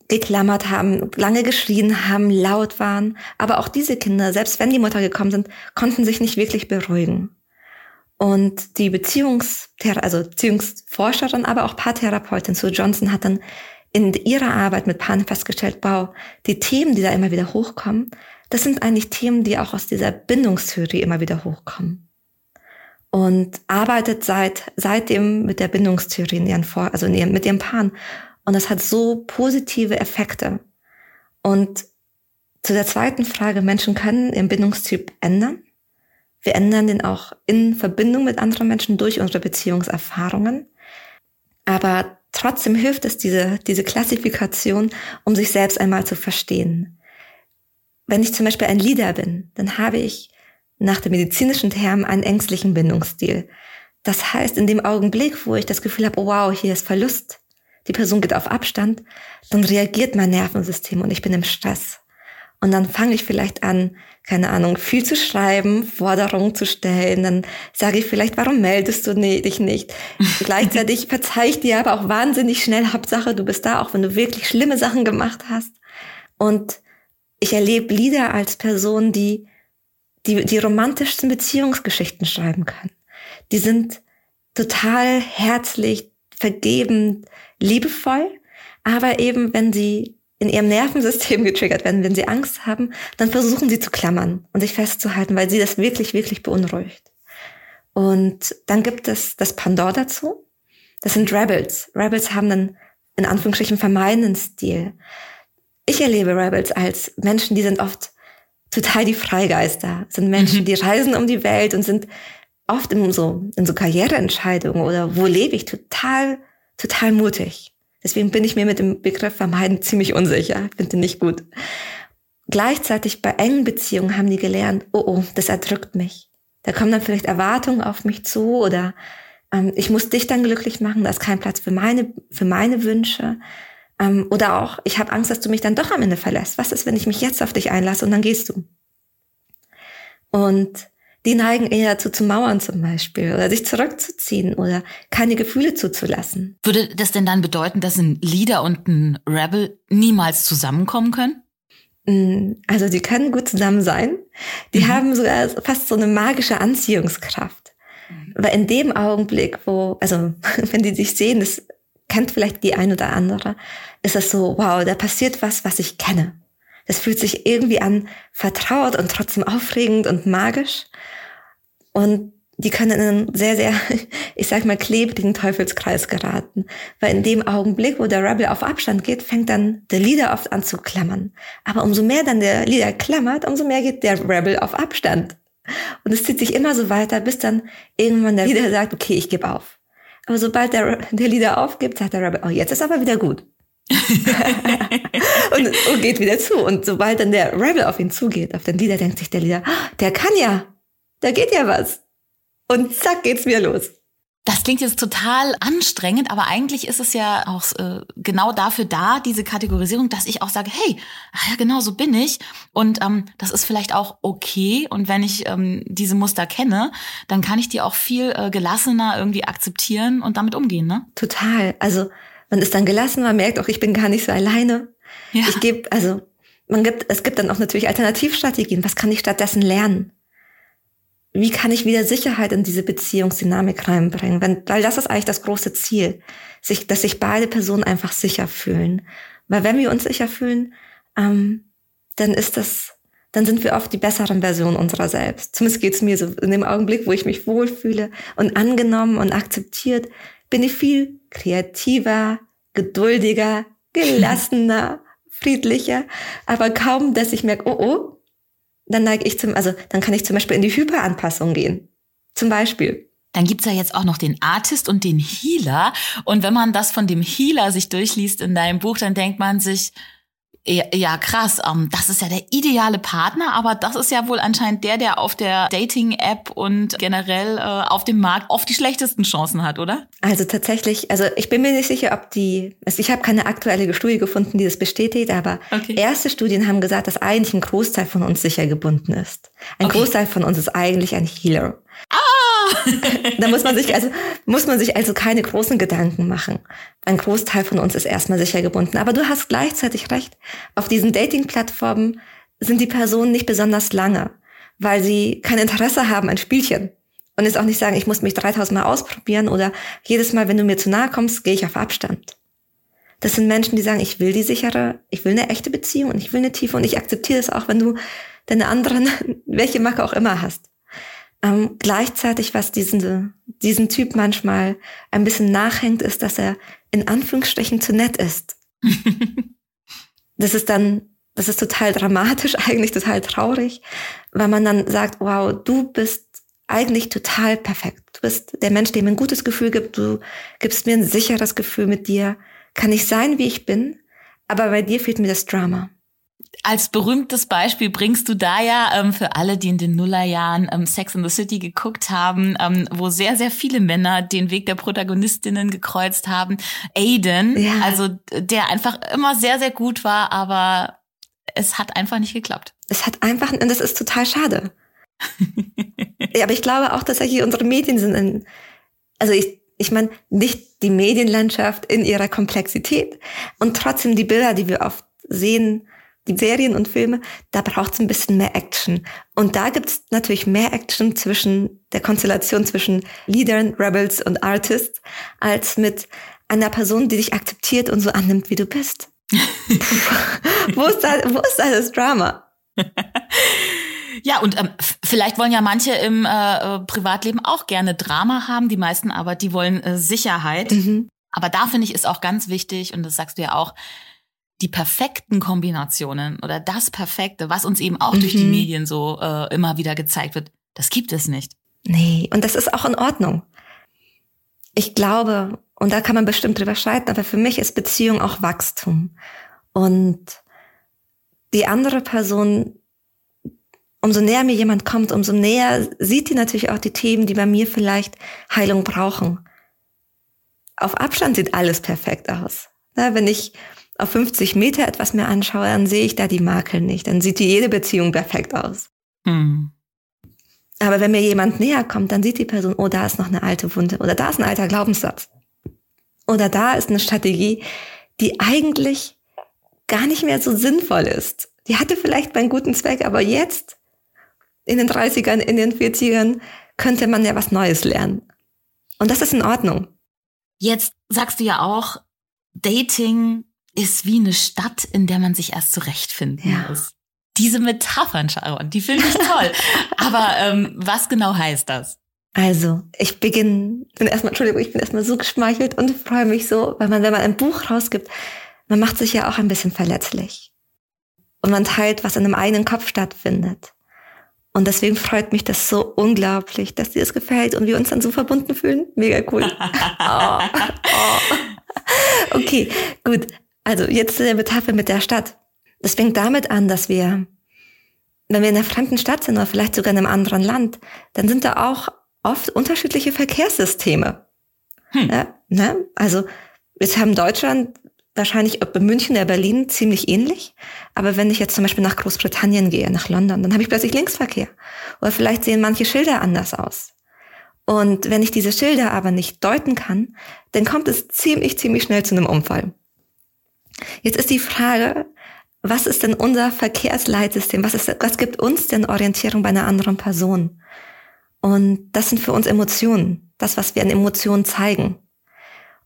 [SPEAKER 2] geklammert haben, lange geschrien haben, laut waren. Aber auch diese Kinder, selbst wenn die Mutter gekommen sind, konnten sich nicht wirklich beruhigen. Und die Beziehungsthera also Beziehungsforscherin, aber auch Paartherapeutin Sue Johnson hat dann in ihrer Arbeit mit Paaren festgestellt, wow, die Themen, die da immer wieder hochkommen, das sind eigentlich Themen, die auch aus dieser Bindungstheorie immer wieder hochkommen. Und arbeitet seit, seitdem mit der Bindungstheorie in ihren also in ihren, mit ihren Paaren und das hat so positive Effekte. Und zu der zweiten Frage, Menschen können ihren Bindungstyp ändern. Wir ändern den auch in Verbindung mit anderen Menschen durch unsere Beziehungserfahrungen. Aber trotzdem hilft es, diese, diese Klassifikation, um sich selbst einmal zu verstehen. Wenn ich zum Beispiel ein Leader bin, dann habe ich nach dem medizinischen Term einen ängstlichen Bindungsstil. Das heißt, in dem Augenblick, wo ich das Gefühl habe, oh wow, hier ist Verlust, die Person geht auf Abstand, dann reagiert mein Nervensystem und ich bin im Stress. Und dann fange ich vielleicht an, keine Ahnung, viel zu schreiben, Forderungen zu stellen. Dann sage ich vielleicht, warum meldest du dich nicht? Gleichzeitig verzeih ich dir aber auch wahnsinnig schnell, Hauptsache, du bist da, auch wenn du wirklich schlimme Sachen gemacht hast. Und ich erlebe Lieder als Person, die, die die romantischsten Beziehungsgeschichten schreiben können. Die sind total herzlich, vergebend, liebevoll, aber eben, wenn sie in ihrem Nervensystem getriggert werden, wenn sie Angst haben, dann versuchen sie zu klammern und sich festzuhalten, weil sie das wirklich, wirklich beunruhigt. Und dann gibt es das Pandor dazu. Das sind Rebels. Rebels haben einen, in Anführungsstrichen, vermeidenden Stil. Ich erlebe Rebels als Menschen, die sind oft total die Freigeister, sind Menschen, mhm. die reisen um die Welt und sind oft in so, in so Karriereentscheidungen oder wo lebe ich total total mutig. Deswegen bin ich mir mit dem Begriff vermeiden ziemlich unsicher. Ich finde nicht gut. Gleichzeitig bei engen Beziehungen haben die gelernt, oh oh, das erdrückt mich. Da kommen dann vielleicht Erwartungen auf mich zu oder ähm, ich muss dich dann glücklich machen, da ist kein Platz für meine, für meine Wünsche. Ähm, oder auch, ich habe Angst, dass du mich dann doch am Ende verlässt. Was ist, wenn ich mich jetzt auf dich einlasse und dann gehst du? Und die neigen eher dazu zu mauern zum Beispiel oder sich zurückzuziehen oder keine Gefühle zuzulassen.
[SPEAKER 1] Würde das denn dann bedeuten, dass ein Leader und ein Rebel niemals zusammenkommen können?
[SPEAKER 2] Mm, also die können gut zusammen sein. Die mhm. haben sogar fast so eine magische Anziehungskraft. Mhm. Weil in dem Augenblick, wo, also wenn die sich sehen, das kennt vielleicht die ein oder andere, ist es so, wow, da passiert was, was ich kenne. Das fühlt sich irgendwie an vertraut und trotzdem aufregend und magisch. Und die können in einen sehr, sehr, ich sag mal, klebrigen Teufelskreis geraten. Weil in dem Augenblick, wo der Rebel auf Abstand geht, fängt dann der Leader oft an zu klammern. Aber umso mehr dann der Leader klammert, umso mehr geht der Rebel auf Abstand. Und es zieht sich immer so weiter, bis dann irgendwann der Leader sagt, okay, ich gebe auf. Aber sobald der, der Leader aufgibt, sagt der Rebel, oh, jetzt ist aber wieder gut. und, und geht wieder zu. Und sobald dann der Rebel auf ihn zugeht, auf den Leader, denkt sich der Leader, oh, der kann ja, da geht ja was. Und zack geht's wieder los.
[SPEAKER 1] Das klingt jetzt total anstrengend, aber eigentlich ist es ja auch äh, genau dafür da, diese Kategorisierung, dass ich auch sage, hey, ach ja, genau so bin ich. Und ähm, das ist vielleicht auch okay. Und wenn ich ähm, diese Muster kenne, dann kann ich die auch viel äh, gelassener irgendwie akzeptieren und damit umgehen, ne?
[SPEAKER 2] Total. Also man ist dann gelassen, man merkt auch, ich bin gar nicht so alleine. Ja. Ich gebe, also man gibt, es gibt dann auch natürlich Alternativstrategien. Was kann ich stattdessen lernen? wie kann ich wieder Sicherheit in diese Beziehungsdynamik reinbringen? Wenn, weil das ist eigentlich das große Ziel, sich, dass sich beide Personen einfach sicher fühlen. Weil wenn wir uns sicher fühlen, ähm, dann ist das, dann sind wir oft die besseren Versionen unserer selbst. Zumindest geht's mir so in dem Augenblick, wo ich mich wohlfühle und angenommen und akzeptiert, bin ich viel kreativer, geduldiger, gelassener, friedlicher. Aber kaum, dass ich merke, oh oh, dann neige ich zum, also dann kann ich zum Beispiel in die Hyperanpassung gehen. Zum Beispiel.
[SPEAKER 1] Dann gibt's ja jetzt auch noch den Artist und den Healer. Und wenn man das von dem Healer sich durchliest in deinem Buch, dann denkt man sich, ja, ja, krass. Ähm, das ist ja der ideale Partner, aber das ist ja wohl anscheinend der, der auf der Dating-App und generell äh, auf dem Markt oft die schlechtesten Chancen hat, oder?
[SPEAKER 2] Also tatsächlich, also ich bin mir nicht sicher, ob die, also ich habe keine aktuelle Studie gefunden, die das bestätigt, aber okay. erste Studien haben gesagt, dass eigentlich ein Großteil von uns sicher gebunden ist. Ein okay. Großteil von uns ist eigentlich ein Healer.
[SPEAKER 1] Ah!
[SPEAKER 2] Da muss man sich also, muss man sich also keine großen Gedanken machen. Ein Großteil von uns ist erstmal sicher gebunden. Aber du hast gleichzeitig recht. Auf diesen Dating-Plattformen sind die Personen nicht besonders lange, weil sie kein Interesse haben an Spielchen. Und jetzt auch nicht sagen, ich muss mich 3000 Mal ausprobieren oder jedes Mal, wenn du mir zu nahe kommst, gehe ich auf Abstand. Das sind Menschen, die sagen, ich will die sichere, ich will eine echte Beziehung und ich will eine tiefe und ich akzeptiere es auch, wenn du deine anderen, welche Macke auch immer hast. Ähm, gleichzeitig, was diesen, diesen Typ manchmal ein bisschen nachhängt, ist, dass er in Anführungsstrichen zu nett ist. das ist dann, das ist total dramatisch, eigentlich total traurig, weil man dann sagt, wow, du bist eigentlich total perfekt. Du bist der Mensch, dem ein gutes Gefühl gibt. Du gibst mir ein sicheres Gefühl mit dir. Kann ich sein, wie ich bin, aber bei dir fehlt mir das Drama
[SPEAKER 1] als berühmtes Beispiel bringst du da ja ähm, für alle, die in den Nullerjahren ähm, Sex in the City geguckt haben, ähm, wo sehr, sehr viele Männer den Weg der Protagonistinnen gekreuzt haben. Aiden, ja. also der einfach immer sehr, sehr gut war, aber es hat einfach nicht geklappt.
[SPEAKER 2] Es hat einfach, und das ist total schade. ja, aber ich glaube auch tatsächlich, unsere Medien sind in, also ich, ich meine, nicht die Medienlandschaft in ihrer Komplexität und trotzdem die Bilder, die wir oft sehen, die Serien und Filme, da braucht es ein bisschen mehr Action. Und da gibt es natürlich mehr Action zwischen der Konstellation zwischen Leadern, Rebels und Artists, als mit einer Person, die dich akzeptiert und so annimmt, wie du bist. wo, ist da, wo ist da das Drama?
[SPEAKER 1] Ja, und ähm, vielleicht wollen ja manche im äh, äh, Privatleben auch gerne Drama haben, die meisten aber, die wollen äh, Sicherheit. Mhm. Aber da finde ich, ist auch ganz wichtig, und das sagst du ja auch, die perfekten Kombinationen oder das Perfekte, was uns eben auch mhm. durch die mhm. Medien so äh, immer wieder gezeigt wird, das gibt es nicht.
[SPEAKER 2] Nee, und das ist auch in Ordnung. Ich glaube, und da kann man bestimmt drüber streiten, aber für mich ist Beziehung auch Wachstum. Und die andere Person, umso näher mir jemand kommt, umso näher sieht die natürlich auch die Themen, die bei mir vielleicht Heilung brauchen. Auf Abstand sieht alles perfekt aus. wenn ich auf 50 Meter etwas mehr anschaue, dann sehe ich da die Makel nicht. Dann sieht die jede Beziehung perfekt aus. Hm. Aber wenn mir jemand näher kommt, dann sieht die Person, oh, da ist noch eine alte Wunde oder da ist ein alter Glaubenssatz. Oder da ist eine Strategie, die eigentlich gar nicht mehr so sinnvoll ist. Die hatte vielleicht einen guten Zweck, aber jetzt, in den 30ern, in den 40ern, könnte man ja was Neues lernen. Und das ist in Ordnung.
[SPEAKER 1] Jetzt sagst du ja auch, Dating ist wie eine Stadt, in der man sich erst zurechtfinden ja. muss. Diese Metaphern, Sharon, die finde ich toll. Aber ähm, was genau heißt das?
[SPEAKER 2] Also, ich beginne, bin erstmal, Entschuldigung, ich bin erstmal so geschmeichelt und freue mich so, weil man, wenn man ein Buch rausgibt, man macht sich ja auch ein bisschen verletzlich. Und man teilt, was in einem eigenen Kopf stattfindet. Und deswegen freut mich das so unglaublich, dass dir das gefällt und wir uns dann so verbunden fühlen. Mega cool. oh, oh. Okay, gut. Also jetzt zu der Metapher mit der Stadt. Das fängt damit an, dass wir, wenn wir in einer fremden Stadt sind oder vielleicht sogar in einem anderen Land, dann sind da auch oft unterschiedliche Verkehrssysteme. Hm. Ja, ne? Also jetzt haben Deutschland wahrscheinlich ob in München oder Berlin ziemlich ähnlich. Aber wenn ich jetzt zum Beispiel nach Großbritannien gehe, nach London, dann habe ich plötzlich Linksverkehr. Oder vielleicht sehen manche Schilder anders aus. Und wenn ich diese Schilder aber nicht deuten kann, dann kommt es ziemlich, ziemlich schnell zu einem Unfall. Jetzt ist die Frage, was ist denn unser Verkehrsleitsystem? Was, ist, was gibt uns denn Orientierung bei einer anderen Person? Und das sind für uns Emotionen, das, was wir an Emotionen zeigen.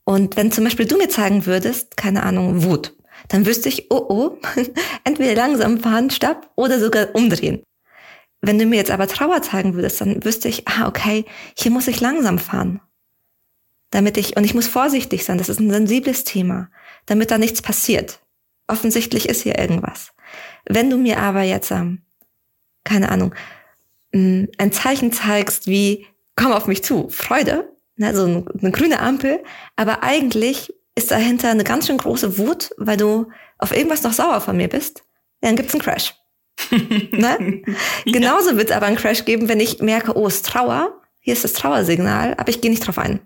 [SPEAKER 2] Und wenn zum Beispiel du mir zeigen würdest, keine Ahnung, Wut, dann wüsste ich, oh oh, entweder langsam fahren, stopp oder sogar umdrehen. Wenn du mir jetzt aber Trauer zeigen würdest, dann wüsste ich, ah, okay, hier muss ich langsam fahren. Damit ich, und ich muss vorsichtig sein, das ist ein sensibles Thema, damit da nichts passiert. Offensichtlich ist hier irgendwas. Wenn du mir aber jetzt, ähm, keine Ahnung, mm, ein Zeichen zeigst wie, komm auf mich zu, Freude, ne, so eine grüne Ampel, aber eigentlich ist dahinter eine ganz schön große Wut, weil du auf irgendwas noch sauer von mir bist, dann gibt's einen Crash. ne? Genauso wird es aber einen Crash geben, wenn ich merke, oh, es ist Trauer, hier ist das Trauersignal, aber ich gehe nicht drauf ein.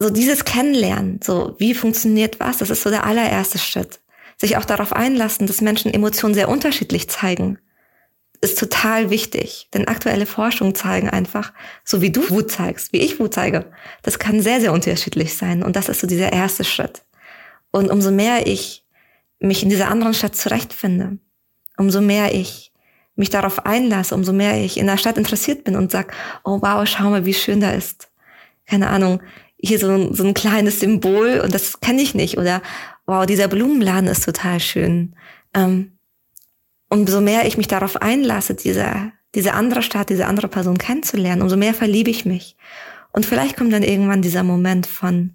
[SPEAKER 2] So dieses Kennenlernen, so wie funktioniert was, das ist so der allererste Schritt. Sich auch darauf einlassen, dass Menschen Emotionen sehr unterschiedlich zeigen ist total wichtig. Denn aktuelle Forschungen zeigen einfach, so wie du Wut zeigst, wie ich Wut zeige, das kann sehr, sehr unterschiedlich sein. Und das ist so dieser erste Schritt. Und umso mehr ich mich in dieser anderen Stadt zurechtfinde, umso mehr ich mich darauf einlasse, umso mehr ich in der Stadt interessiert bin und sag, oh wow, schau mal, wie schön da ist. Keine Ahnung, hier so ein, so ein kleines Symbol und das kenne ich nicht. Oder wow, dieser Blumenladen ist total schön. Ähm, umso mehr ich mich darauf einlasse, diese, diese andere Stadt, diese andere Person kennenzulernen, umso mehr verliebe ich mich. Und vielleicht kommt dann irgendwann dieser Moment von,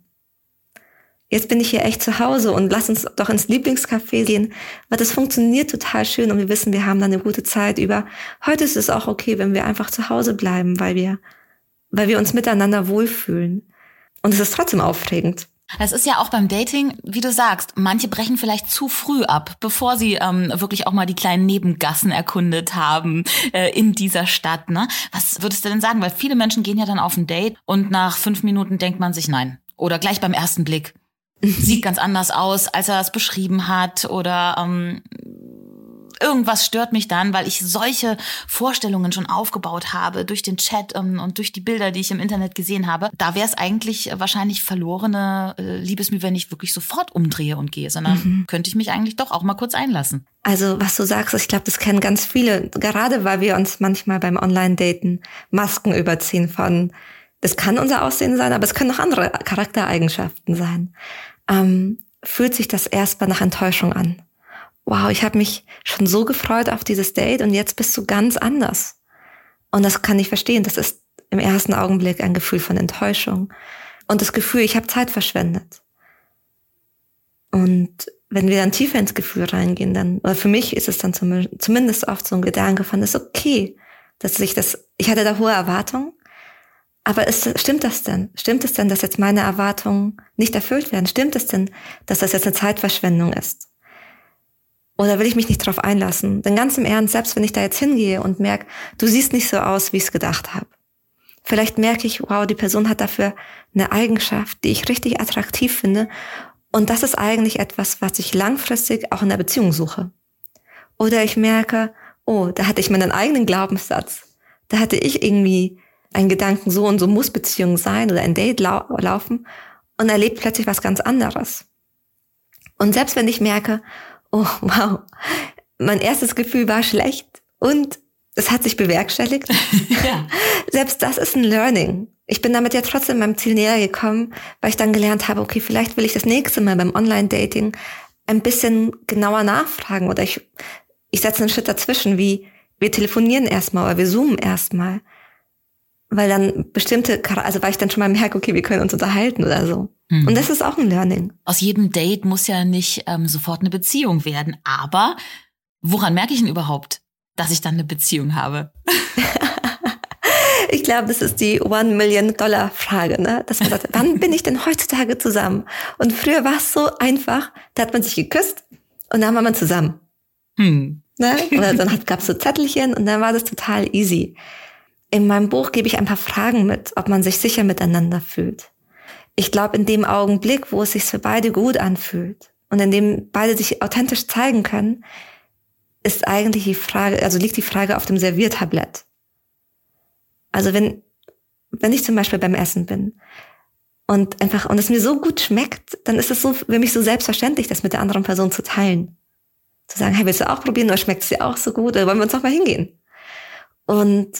[SPEAKER 2] jetzt bin ich hier echt zu Hause und lass uns doch ins Lieblingscafé gehen, weil das funktioniert total schön und wir wissen, wir haben dann eine gute Zeit über. Heute ist es auch okay, wenn wir einfach zu Hause bleiben, weil wir, weil wir uns miteinander wohlfühlen. Und es ist trotzdem aufregend.
[SPEAKER 1] Es ist ja auch beim Dating, wie du sagst, manche brechen vielleicht zu früh ab, bevor sie ähm, wirklich auch mal die kleinen Nebengassen erkundet haben äh, in dieser Stadt. Ne? Was würdest du denn sagen? Weil viele Menschen gehen ja dann auf ein Date und nach fünf Minuten denkt man sich nein. Oder gleich beim ersten Blick. Sieht ganz anders aus, als er es beschrieben hat. Oder ähm, irgendwas stört mich dann, weil ich solche Vorstellungen schon aufgebaut habe durch den Chat ähm, und durch die Bilder, die ich im Internet gesehen habe. Da wäre es eigentlich wahrscheinlich verlorene äh, Liebesmühe, wenn ich wirklich sofort umdrehe und gehe, sondern mhm. könnte ich mich eigentlich doch auch mal kurz einlassen.
[SPEAKER 2] Also was du sagst, ich glaube, das kennen ganz viele, gerade weil wir uns manchmal beim Online-Daten Masken überziehen von, das kann unser Aussehen sein, aber es können auch andere Charaktereigenschaften sein. Ähm, fühlt sich das erstmal nach Enttäuschung an wow, ich habe mich schon so gefreut auf dieses Date und jetzt bist du ganz anders. Und das kann ich verstehen. Das ist im ersten Augenblick ein Gefühl von Enttäuschung und das Gefühl, ich habe Zeit verschwendet. Und wenn wir dann tiefer ins Gefühl reingehen, dann, oder für mich ist es dann zumindest oft so ein Gedanke von, es ist okay, dass ich das, ich hatte da hohe Erwartungen, aber ist, stimmt das denn? Stimmt es denn, dass jetzt meine Erwartungen nicht erfüllt werden? Stimmt es denn, dass das jetzt eine Zeitverschwendung ist? Oder will ich mich nicht darauf einlassen? Denn ganz im Ernst, selbst wenn ich da jetzt hingehe und merke, du siehst nicht so aus, wie ich es gedacht habe. Vielleicht merke ich, wow, die Person hat dafür eine Eigenschaft, die ich richtig attraktiv finde. Und das ist eigentlich etwas, was ich langfristig auch in der Beziehung suche. Oder ich merke, oh, da hatte ich meinen eigenen Glaubenssatz. Da hatte ich irgendwie einen Gedanken, so und so muss Beziehung sein oder ein Date lau laufen und erlebt plötzlich was ganz anderes. Und selbst wenn ich merke, oh wow, mein erstes Gefühl war schlecht und es hat sich bewerkstelligt. ja. Selbst das ist ein Learning. ich bin damit ja trotzdem meinem Ziel näher gekommen, weil ich dann gelernt habe, okay, vielleicht will ich das nächste Mal beim Online-Dating ein bisschen genauer nachfragen oder ich, ich setze einen Schritt dazwischen, wie wir telefonieren erstmal oder wir zoomen erstmal. Weil dann bestimmte, also weil ich dann schon mal merke, okay, wir können uns unterhalten oder so. Mhm. Und das ist auch ein Learning.
[SPEAKER 1] Aus jedem Date muss ja nicht ähm, sofort eine Beziehung werden, aber woran merke ich denn überhaupt, dass ich dann eine Beziehung habe?
[SPEAKER 2] ich glaube, das ist die One Million Dollar Frage, ne? Dass man sagt, wann bin ich denn heutzutage zusammen? Und früher war es so einfach, da hat man sich geküsst und dann war man zusammen. Hm. Ne? Oder dann gab es so Zettelchen und dann war das total easy. In meinem Buch gebe ich ein paar Fragen mit, ob man sich sicher miteinander fühlt. Ich glaube, in dem Augenblick, wo es sich für beide gut anfühlt und in dem beide sich authentisch zeigen können, ist eigentlich die Frage, also liegt die Frage auf dem Serviertablett. Also wenn, wenn ich zum Beispiel beim Essen bin und einfach, und es mir so gut schmeckt, dann ist es so für mich so selbstverständlich, das mit der anderen Person zu teilen. Zu sagen, hey, willst du auch probieren oder schmeckt es dir auch so gut oder wollen wir uns noch mal hingehen? Und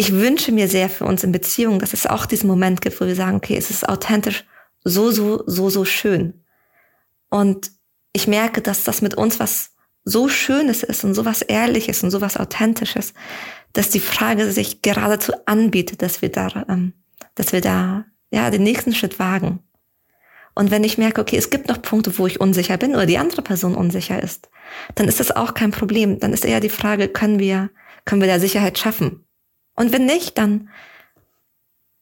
[SPEAKER 2] ich wünsche mir sehr für uns in Beziehungen, dass es auch diesen Moment gibt, wo wir sagen, okay, es ist authentisch so, so, so, so schön. Und ich merke, dass das mit uns was so Schönes ist und so was Ehrliches und so was Authentisches, dass die Frage sich geradezu anbietet, dass wir da, ähm, dass wir da, ja, den nächsten Schritt wagen. Und wenn ich merke, okay, es gibt noch Punkte, wo ich unsicher bin oder die andere Person unsicher ist, dann ist das auch kein Problem. Dann ist eher die Frage, können wir, können wir da Sicherheit schaffen? Und wenn nicht, dann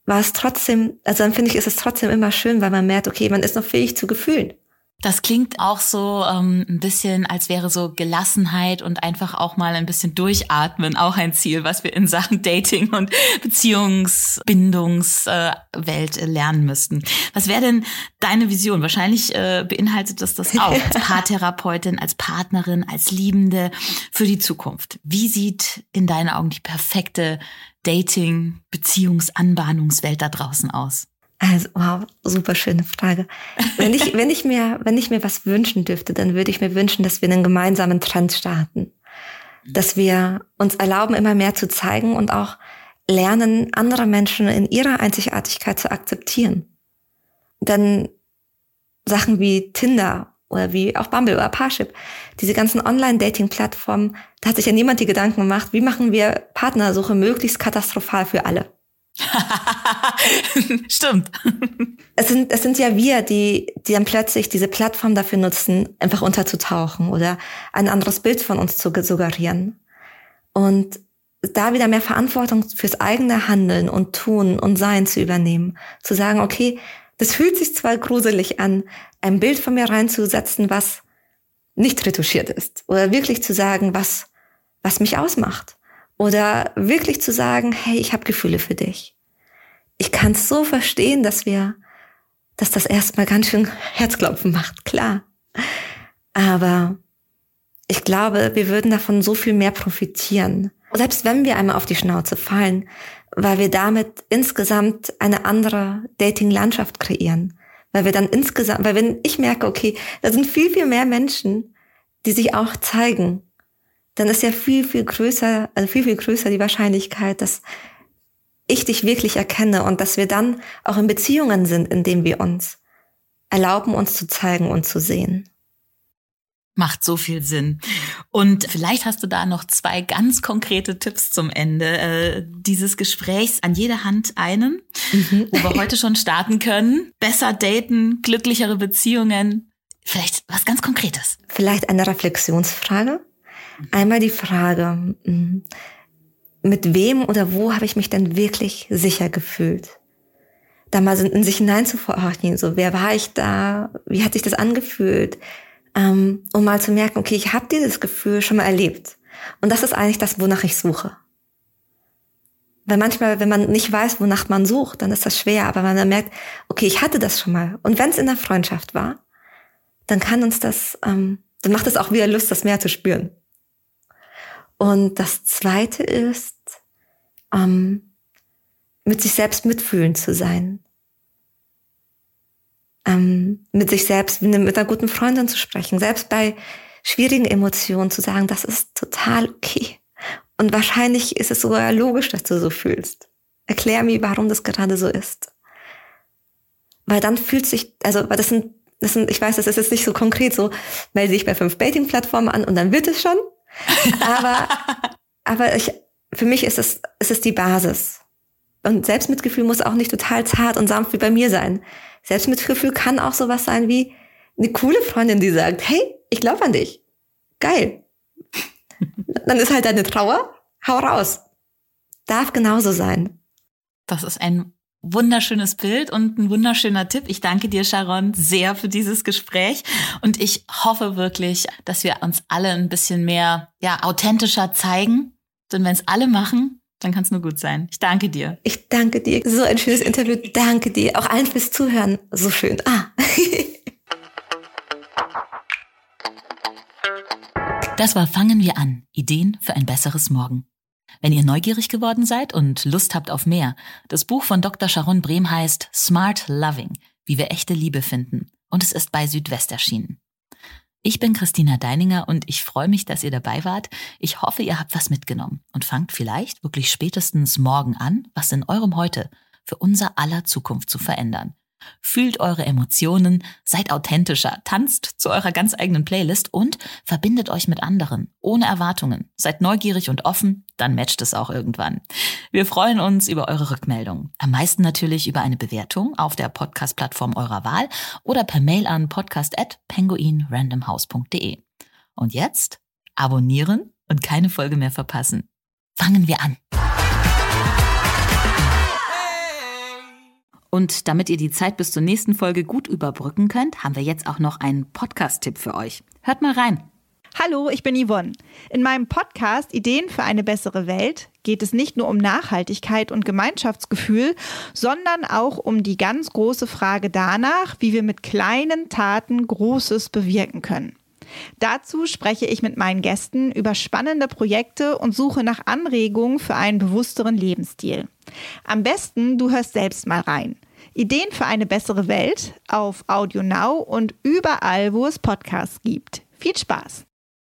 [SPEAKER 2] war es trotzdem, also dann finde ich, ist es trotzdem immer schön, weil man merkt, okay, man ist noch fähig zu Gefühlen.
[SPEAKER 1] Das klingt auch so ähm, ein bisschen, als wäre so Gelassenheit und einfach auch mal ein bisschen durchatmen auch ein Ziel, was wir in Sachen Dating und Beziehungsbindungswelt äh, lernen müssten. Was wäre denn deine Vision? Wahrscheinlich äh, beinhaltet das das auch als Paartherapeutin, als Partnerin, als Liebende für die Zukunft. Wie sieht in deinen Augen die perfekte Dating, Beziehungsanbahnungswelt da draußen aus?
[SPEAKER 2] Also, wow, super schöne Frage. Wenn ich, wenn ich mir, wenn ich mir was wünschen dürfte, dann würde ich mir wünschen, dass wir einen gemeinsamen Trend starten. Dass wir uns erlauben, immer mehr zu zeigen und auch lernen, andere Menschen in ihrer Einzigartigkeit zu akzeptieren. Denn Sachen wie Tinder oder wie auch Bumble oder Parship, diese ganzen Online-Dating-Plattformen, da hat sich ja niemand die Gedanken gemacht, wie machen wir Partnersuche möglichst katastrophal für alle.
[SPEAKER 1] Stimmt.
[SPEAKER 2] Es sind, es sind ja wir, die, die dann plötzlich diese Plattform dafür nutzen, einfach unterzutauchen oder ein anderes Bild von uns zu suggerieren. Und da wieder mehr Verantwortung fürs eigene Handeln und Tun und Sein zu übernehmen. Zu sagen, okay, das fühlt sich zwar gruselig an, ein Bild von mir reinzusetzen, was nicht retuschiert ist. Oder wirklich zu sagen, was, was mich ausmacht. Oder wirklich zu sagen, hey, ich habe Gefühle für dich. Ich kann es so verstehen, dass wir, dass das erstmal ganz schön Herzklopfen macht, klar. Aber ich glaube, wir würden davon so viel mehr profitieren. Selbst wenn wir einmal auf die Schnauze fallen, weil wir damit insgesamt eine andere Dating-Landschaft kreieren. Weil wir dann insgesamt, weil wenn ich merke, okay, da sind viel, viel mehr Menschen, die sich auch zeigen dann ist ja viel, viel größer, also viel, viel größer die Wahrscheinlichkeit, dass ich dich wirklich erkenne und dass wir dann auch in Beziehungen sind, in denen wir uns erlauben, uns zu zeigen und zu sehen.
[SPEAKER 1] Macht so viel Sinn. Und vielleicht hast du da noch zwei ganz konkrete Tipps zum Ende äh, dieses Gesprächs. An jeder Hand einen, mhm. wo wir heute schon starten können. Besser daten, glücklichere Beziehungen. Vielleicht was ganz Konkretes.
[SPEAKER 2] Vielleicht eine Reflexionsfrage. Einmal die Frage, mm, mit wem oder wo habe ich mich denn wirklich sicher gefühlt? Da mal in sich hineinzuforschen, so wer war ich da, wie hat sich das angefühlt, ähm, um mal zu merken, okay, ich habe dieses Gefühl schon mal erlebt. Und das ist eigentlich das, wonach ich suche. Weil manchmal, wenn man nicht weiß, wonach man sucht, dann ist das schwer. Aber wenn man merkt, okay, ich hatte das schon mal. Und wenn es in der Freundschaft war, dann kann uns das, ähm, dann macht es auch wieder Lust, das mehr zu spüren. Und das Zweite ist, ähm, mit sich selbst mitfühlen zu sein. Ähm, mit sich selbst, mit einer guten Freundin zu sprechen, selbst bei schwierigen Emotionen zu sagen, das ist total okay. Und wahrscheinlich ist es sogar logisch, dass du so fühlst. Erklär mir, warum das gerade so ist. Weil dann fühlt sich, also, weil das sind, das sind, ich weiß, das ist jetzt nicht so konkret so, melde dich bei fünf Dating-Plattformen an und dann wird es schon. Aber, aber ich, für mich ist es, ist es die Basis. Und Selbstmitgefühl muss auch nicht total zart und sanft wie bei mir sein. Selbstmitgefühl kann auch sowas sein wie eine coole Freundin, die sagt, hey, ich glaube an dich. Geil. Dann ist halt deine Trauer, hau raus. Darf genauso sein.
[SPEAKER 1] Das ist ein wunderschönes Bild und ein wunderschöner Tipp. Ich danke dir, Sharon, sehr für dieses Gespräch. Und ich hoffe wirklich, dass wir uns alle ein bisschen mehr, ja, authentischer zeigen. Denn wenn es alle machen, dann kann es nur gut sein. Ich danke dir.
[SPEAKER 2] Ich danke dir. So ein schönes Interview. Danke dir. Auch allen fürs Zuhören. So schön. Ah.
[SPEAKER 1] Das war Fangen wir an. Ideen für ein besseres Morgen. Wenn ihr neugierig geworden seid und Lust habt auf mehr, das Buch von Dr. Sharon Brehm heißt Smart Loving, wie wir echte Liebe finden. Und es ist bei Südwest erschienen. Ich bin Christina Deininger und ich freue mich, dass ihr dabei wart. Ich hoffe, ihr habt was mitgenommen und fangt vielleicht wirklich spätestens morgen an, was in eurem Heute für unser aller Zukunft zu verändern. Fühlt eure Emotionen, seid authentischer, tanzt zu eurer ganz eigenen Playlist und verbindet euch mit anderen, ohne Erwartungen. Seid neugierig und offen, dann matcht es auch irgendwann. Wir freuen uns über eure Rückmeldung. Am meisten natürlich über eine Bewertung auf der Podcast-Plattform eurer Wahl oder per Mail an podcast.penguinrandomhouse.de. Und jetzt abonnieren und keine Folge mehr verpassen. Fangen wir an. Und damit ihr die Zeit bis zur nächsten Folge gut überbrücken könnt, haben wir jetzt auch noch einen Podcast-Tipp für euch. Hört mal rein.
[SPEAKER 4] Hallo, ich bin Yvonne. In meinem Podcast Ideen für eine bessere Welt geht es nicht nur um Nachhaltigkeit und Gemeinschaftsgefühl, sondern auch um die ganz große Frage danach, wie wir mit kleinen Taten Großes bewirken können. Dazu spreche ich mit meinen Gästen über spannende Projekte und suche nach Anregungen für einen bewussteren Lebensstil. Am besten, du hörst selbst mal rein. Ideen für eine bessere Welt auf Audio Now und überall, wo es Podcasts gibt. Viel Spaß!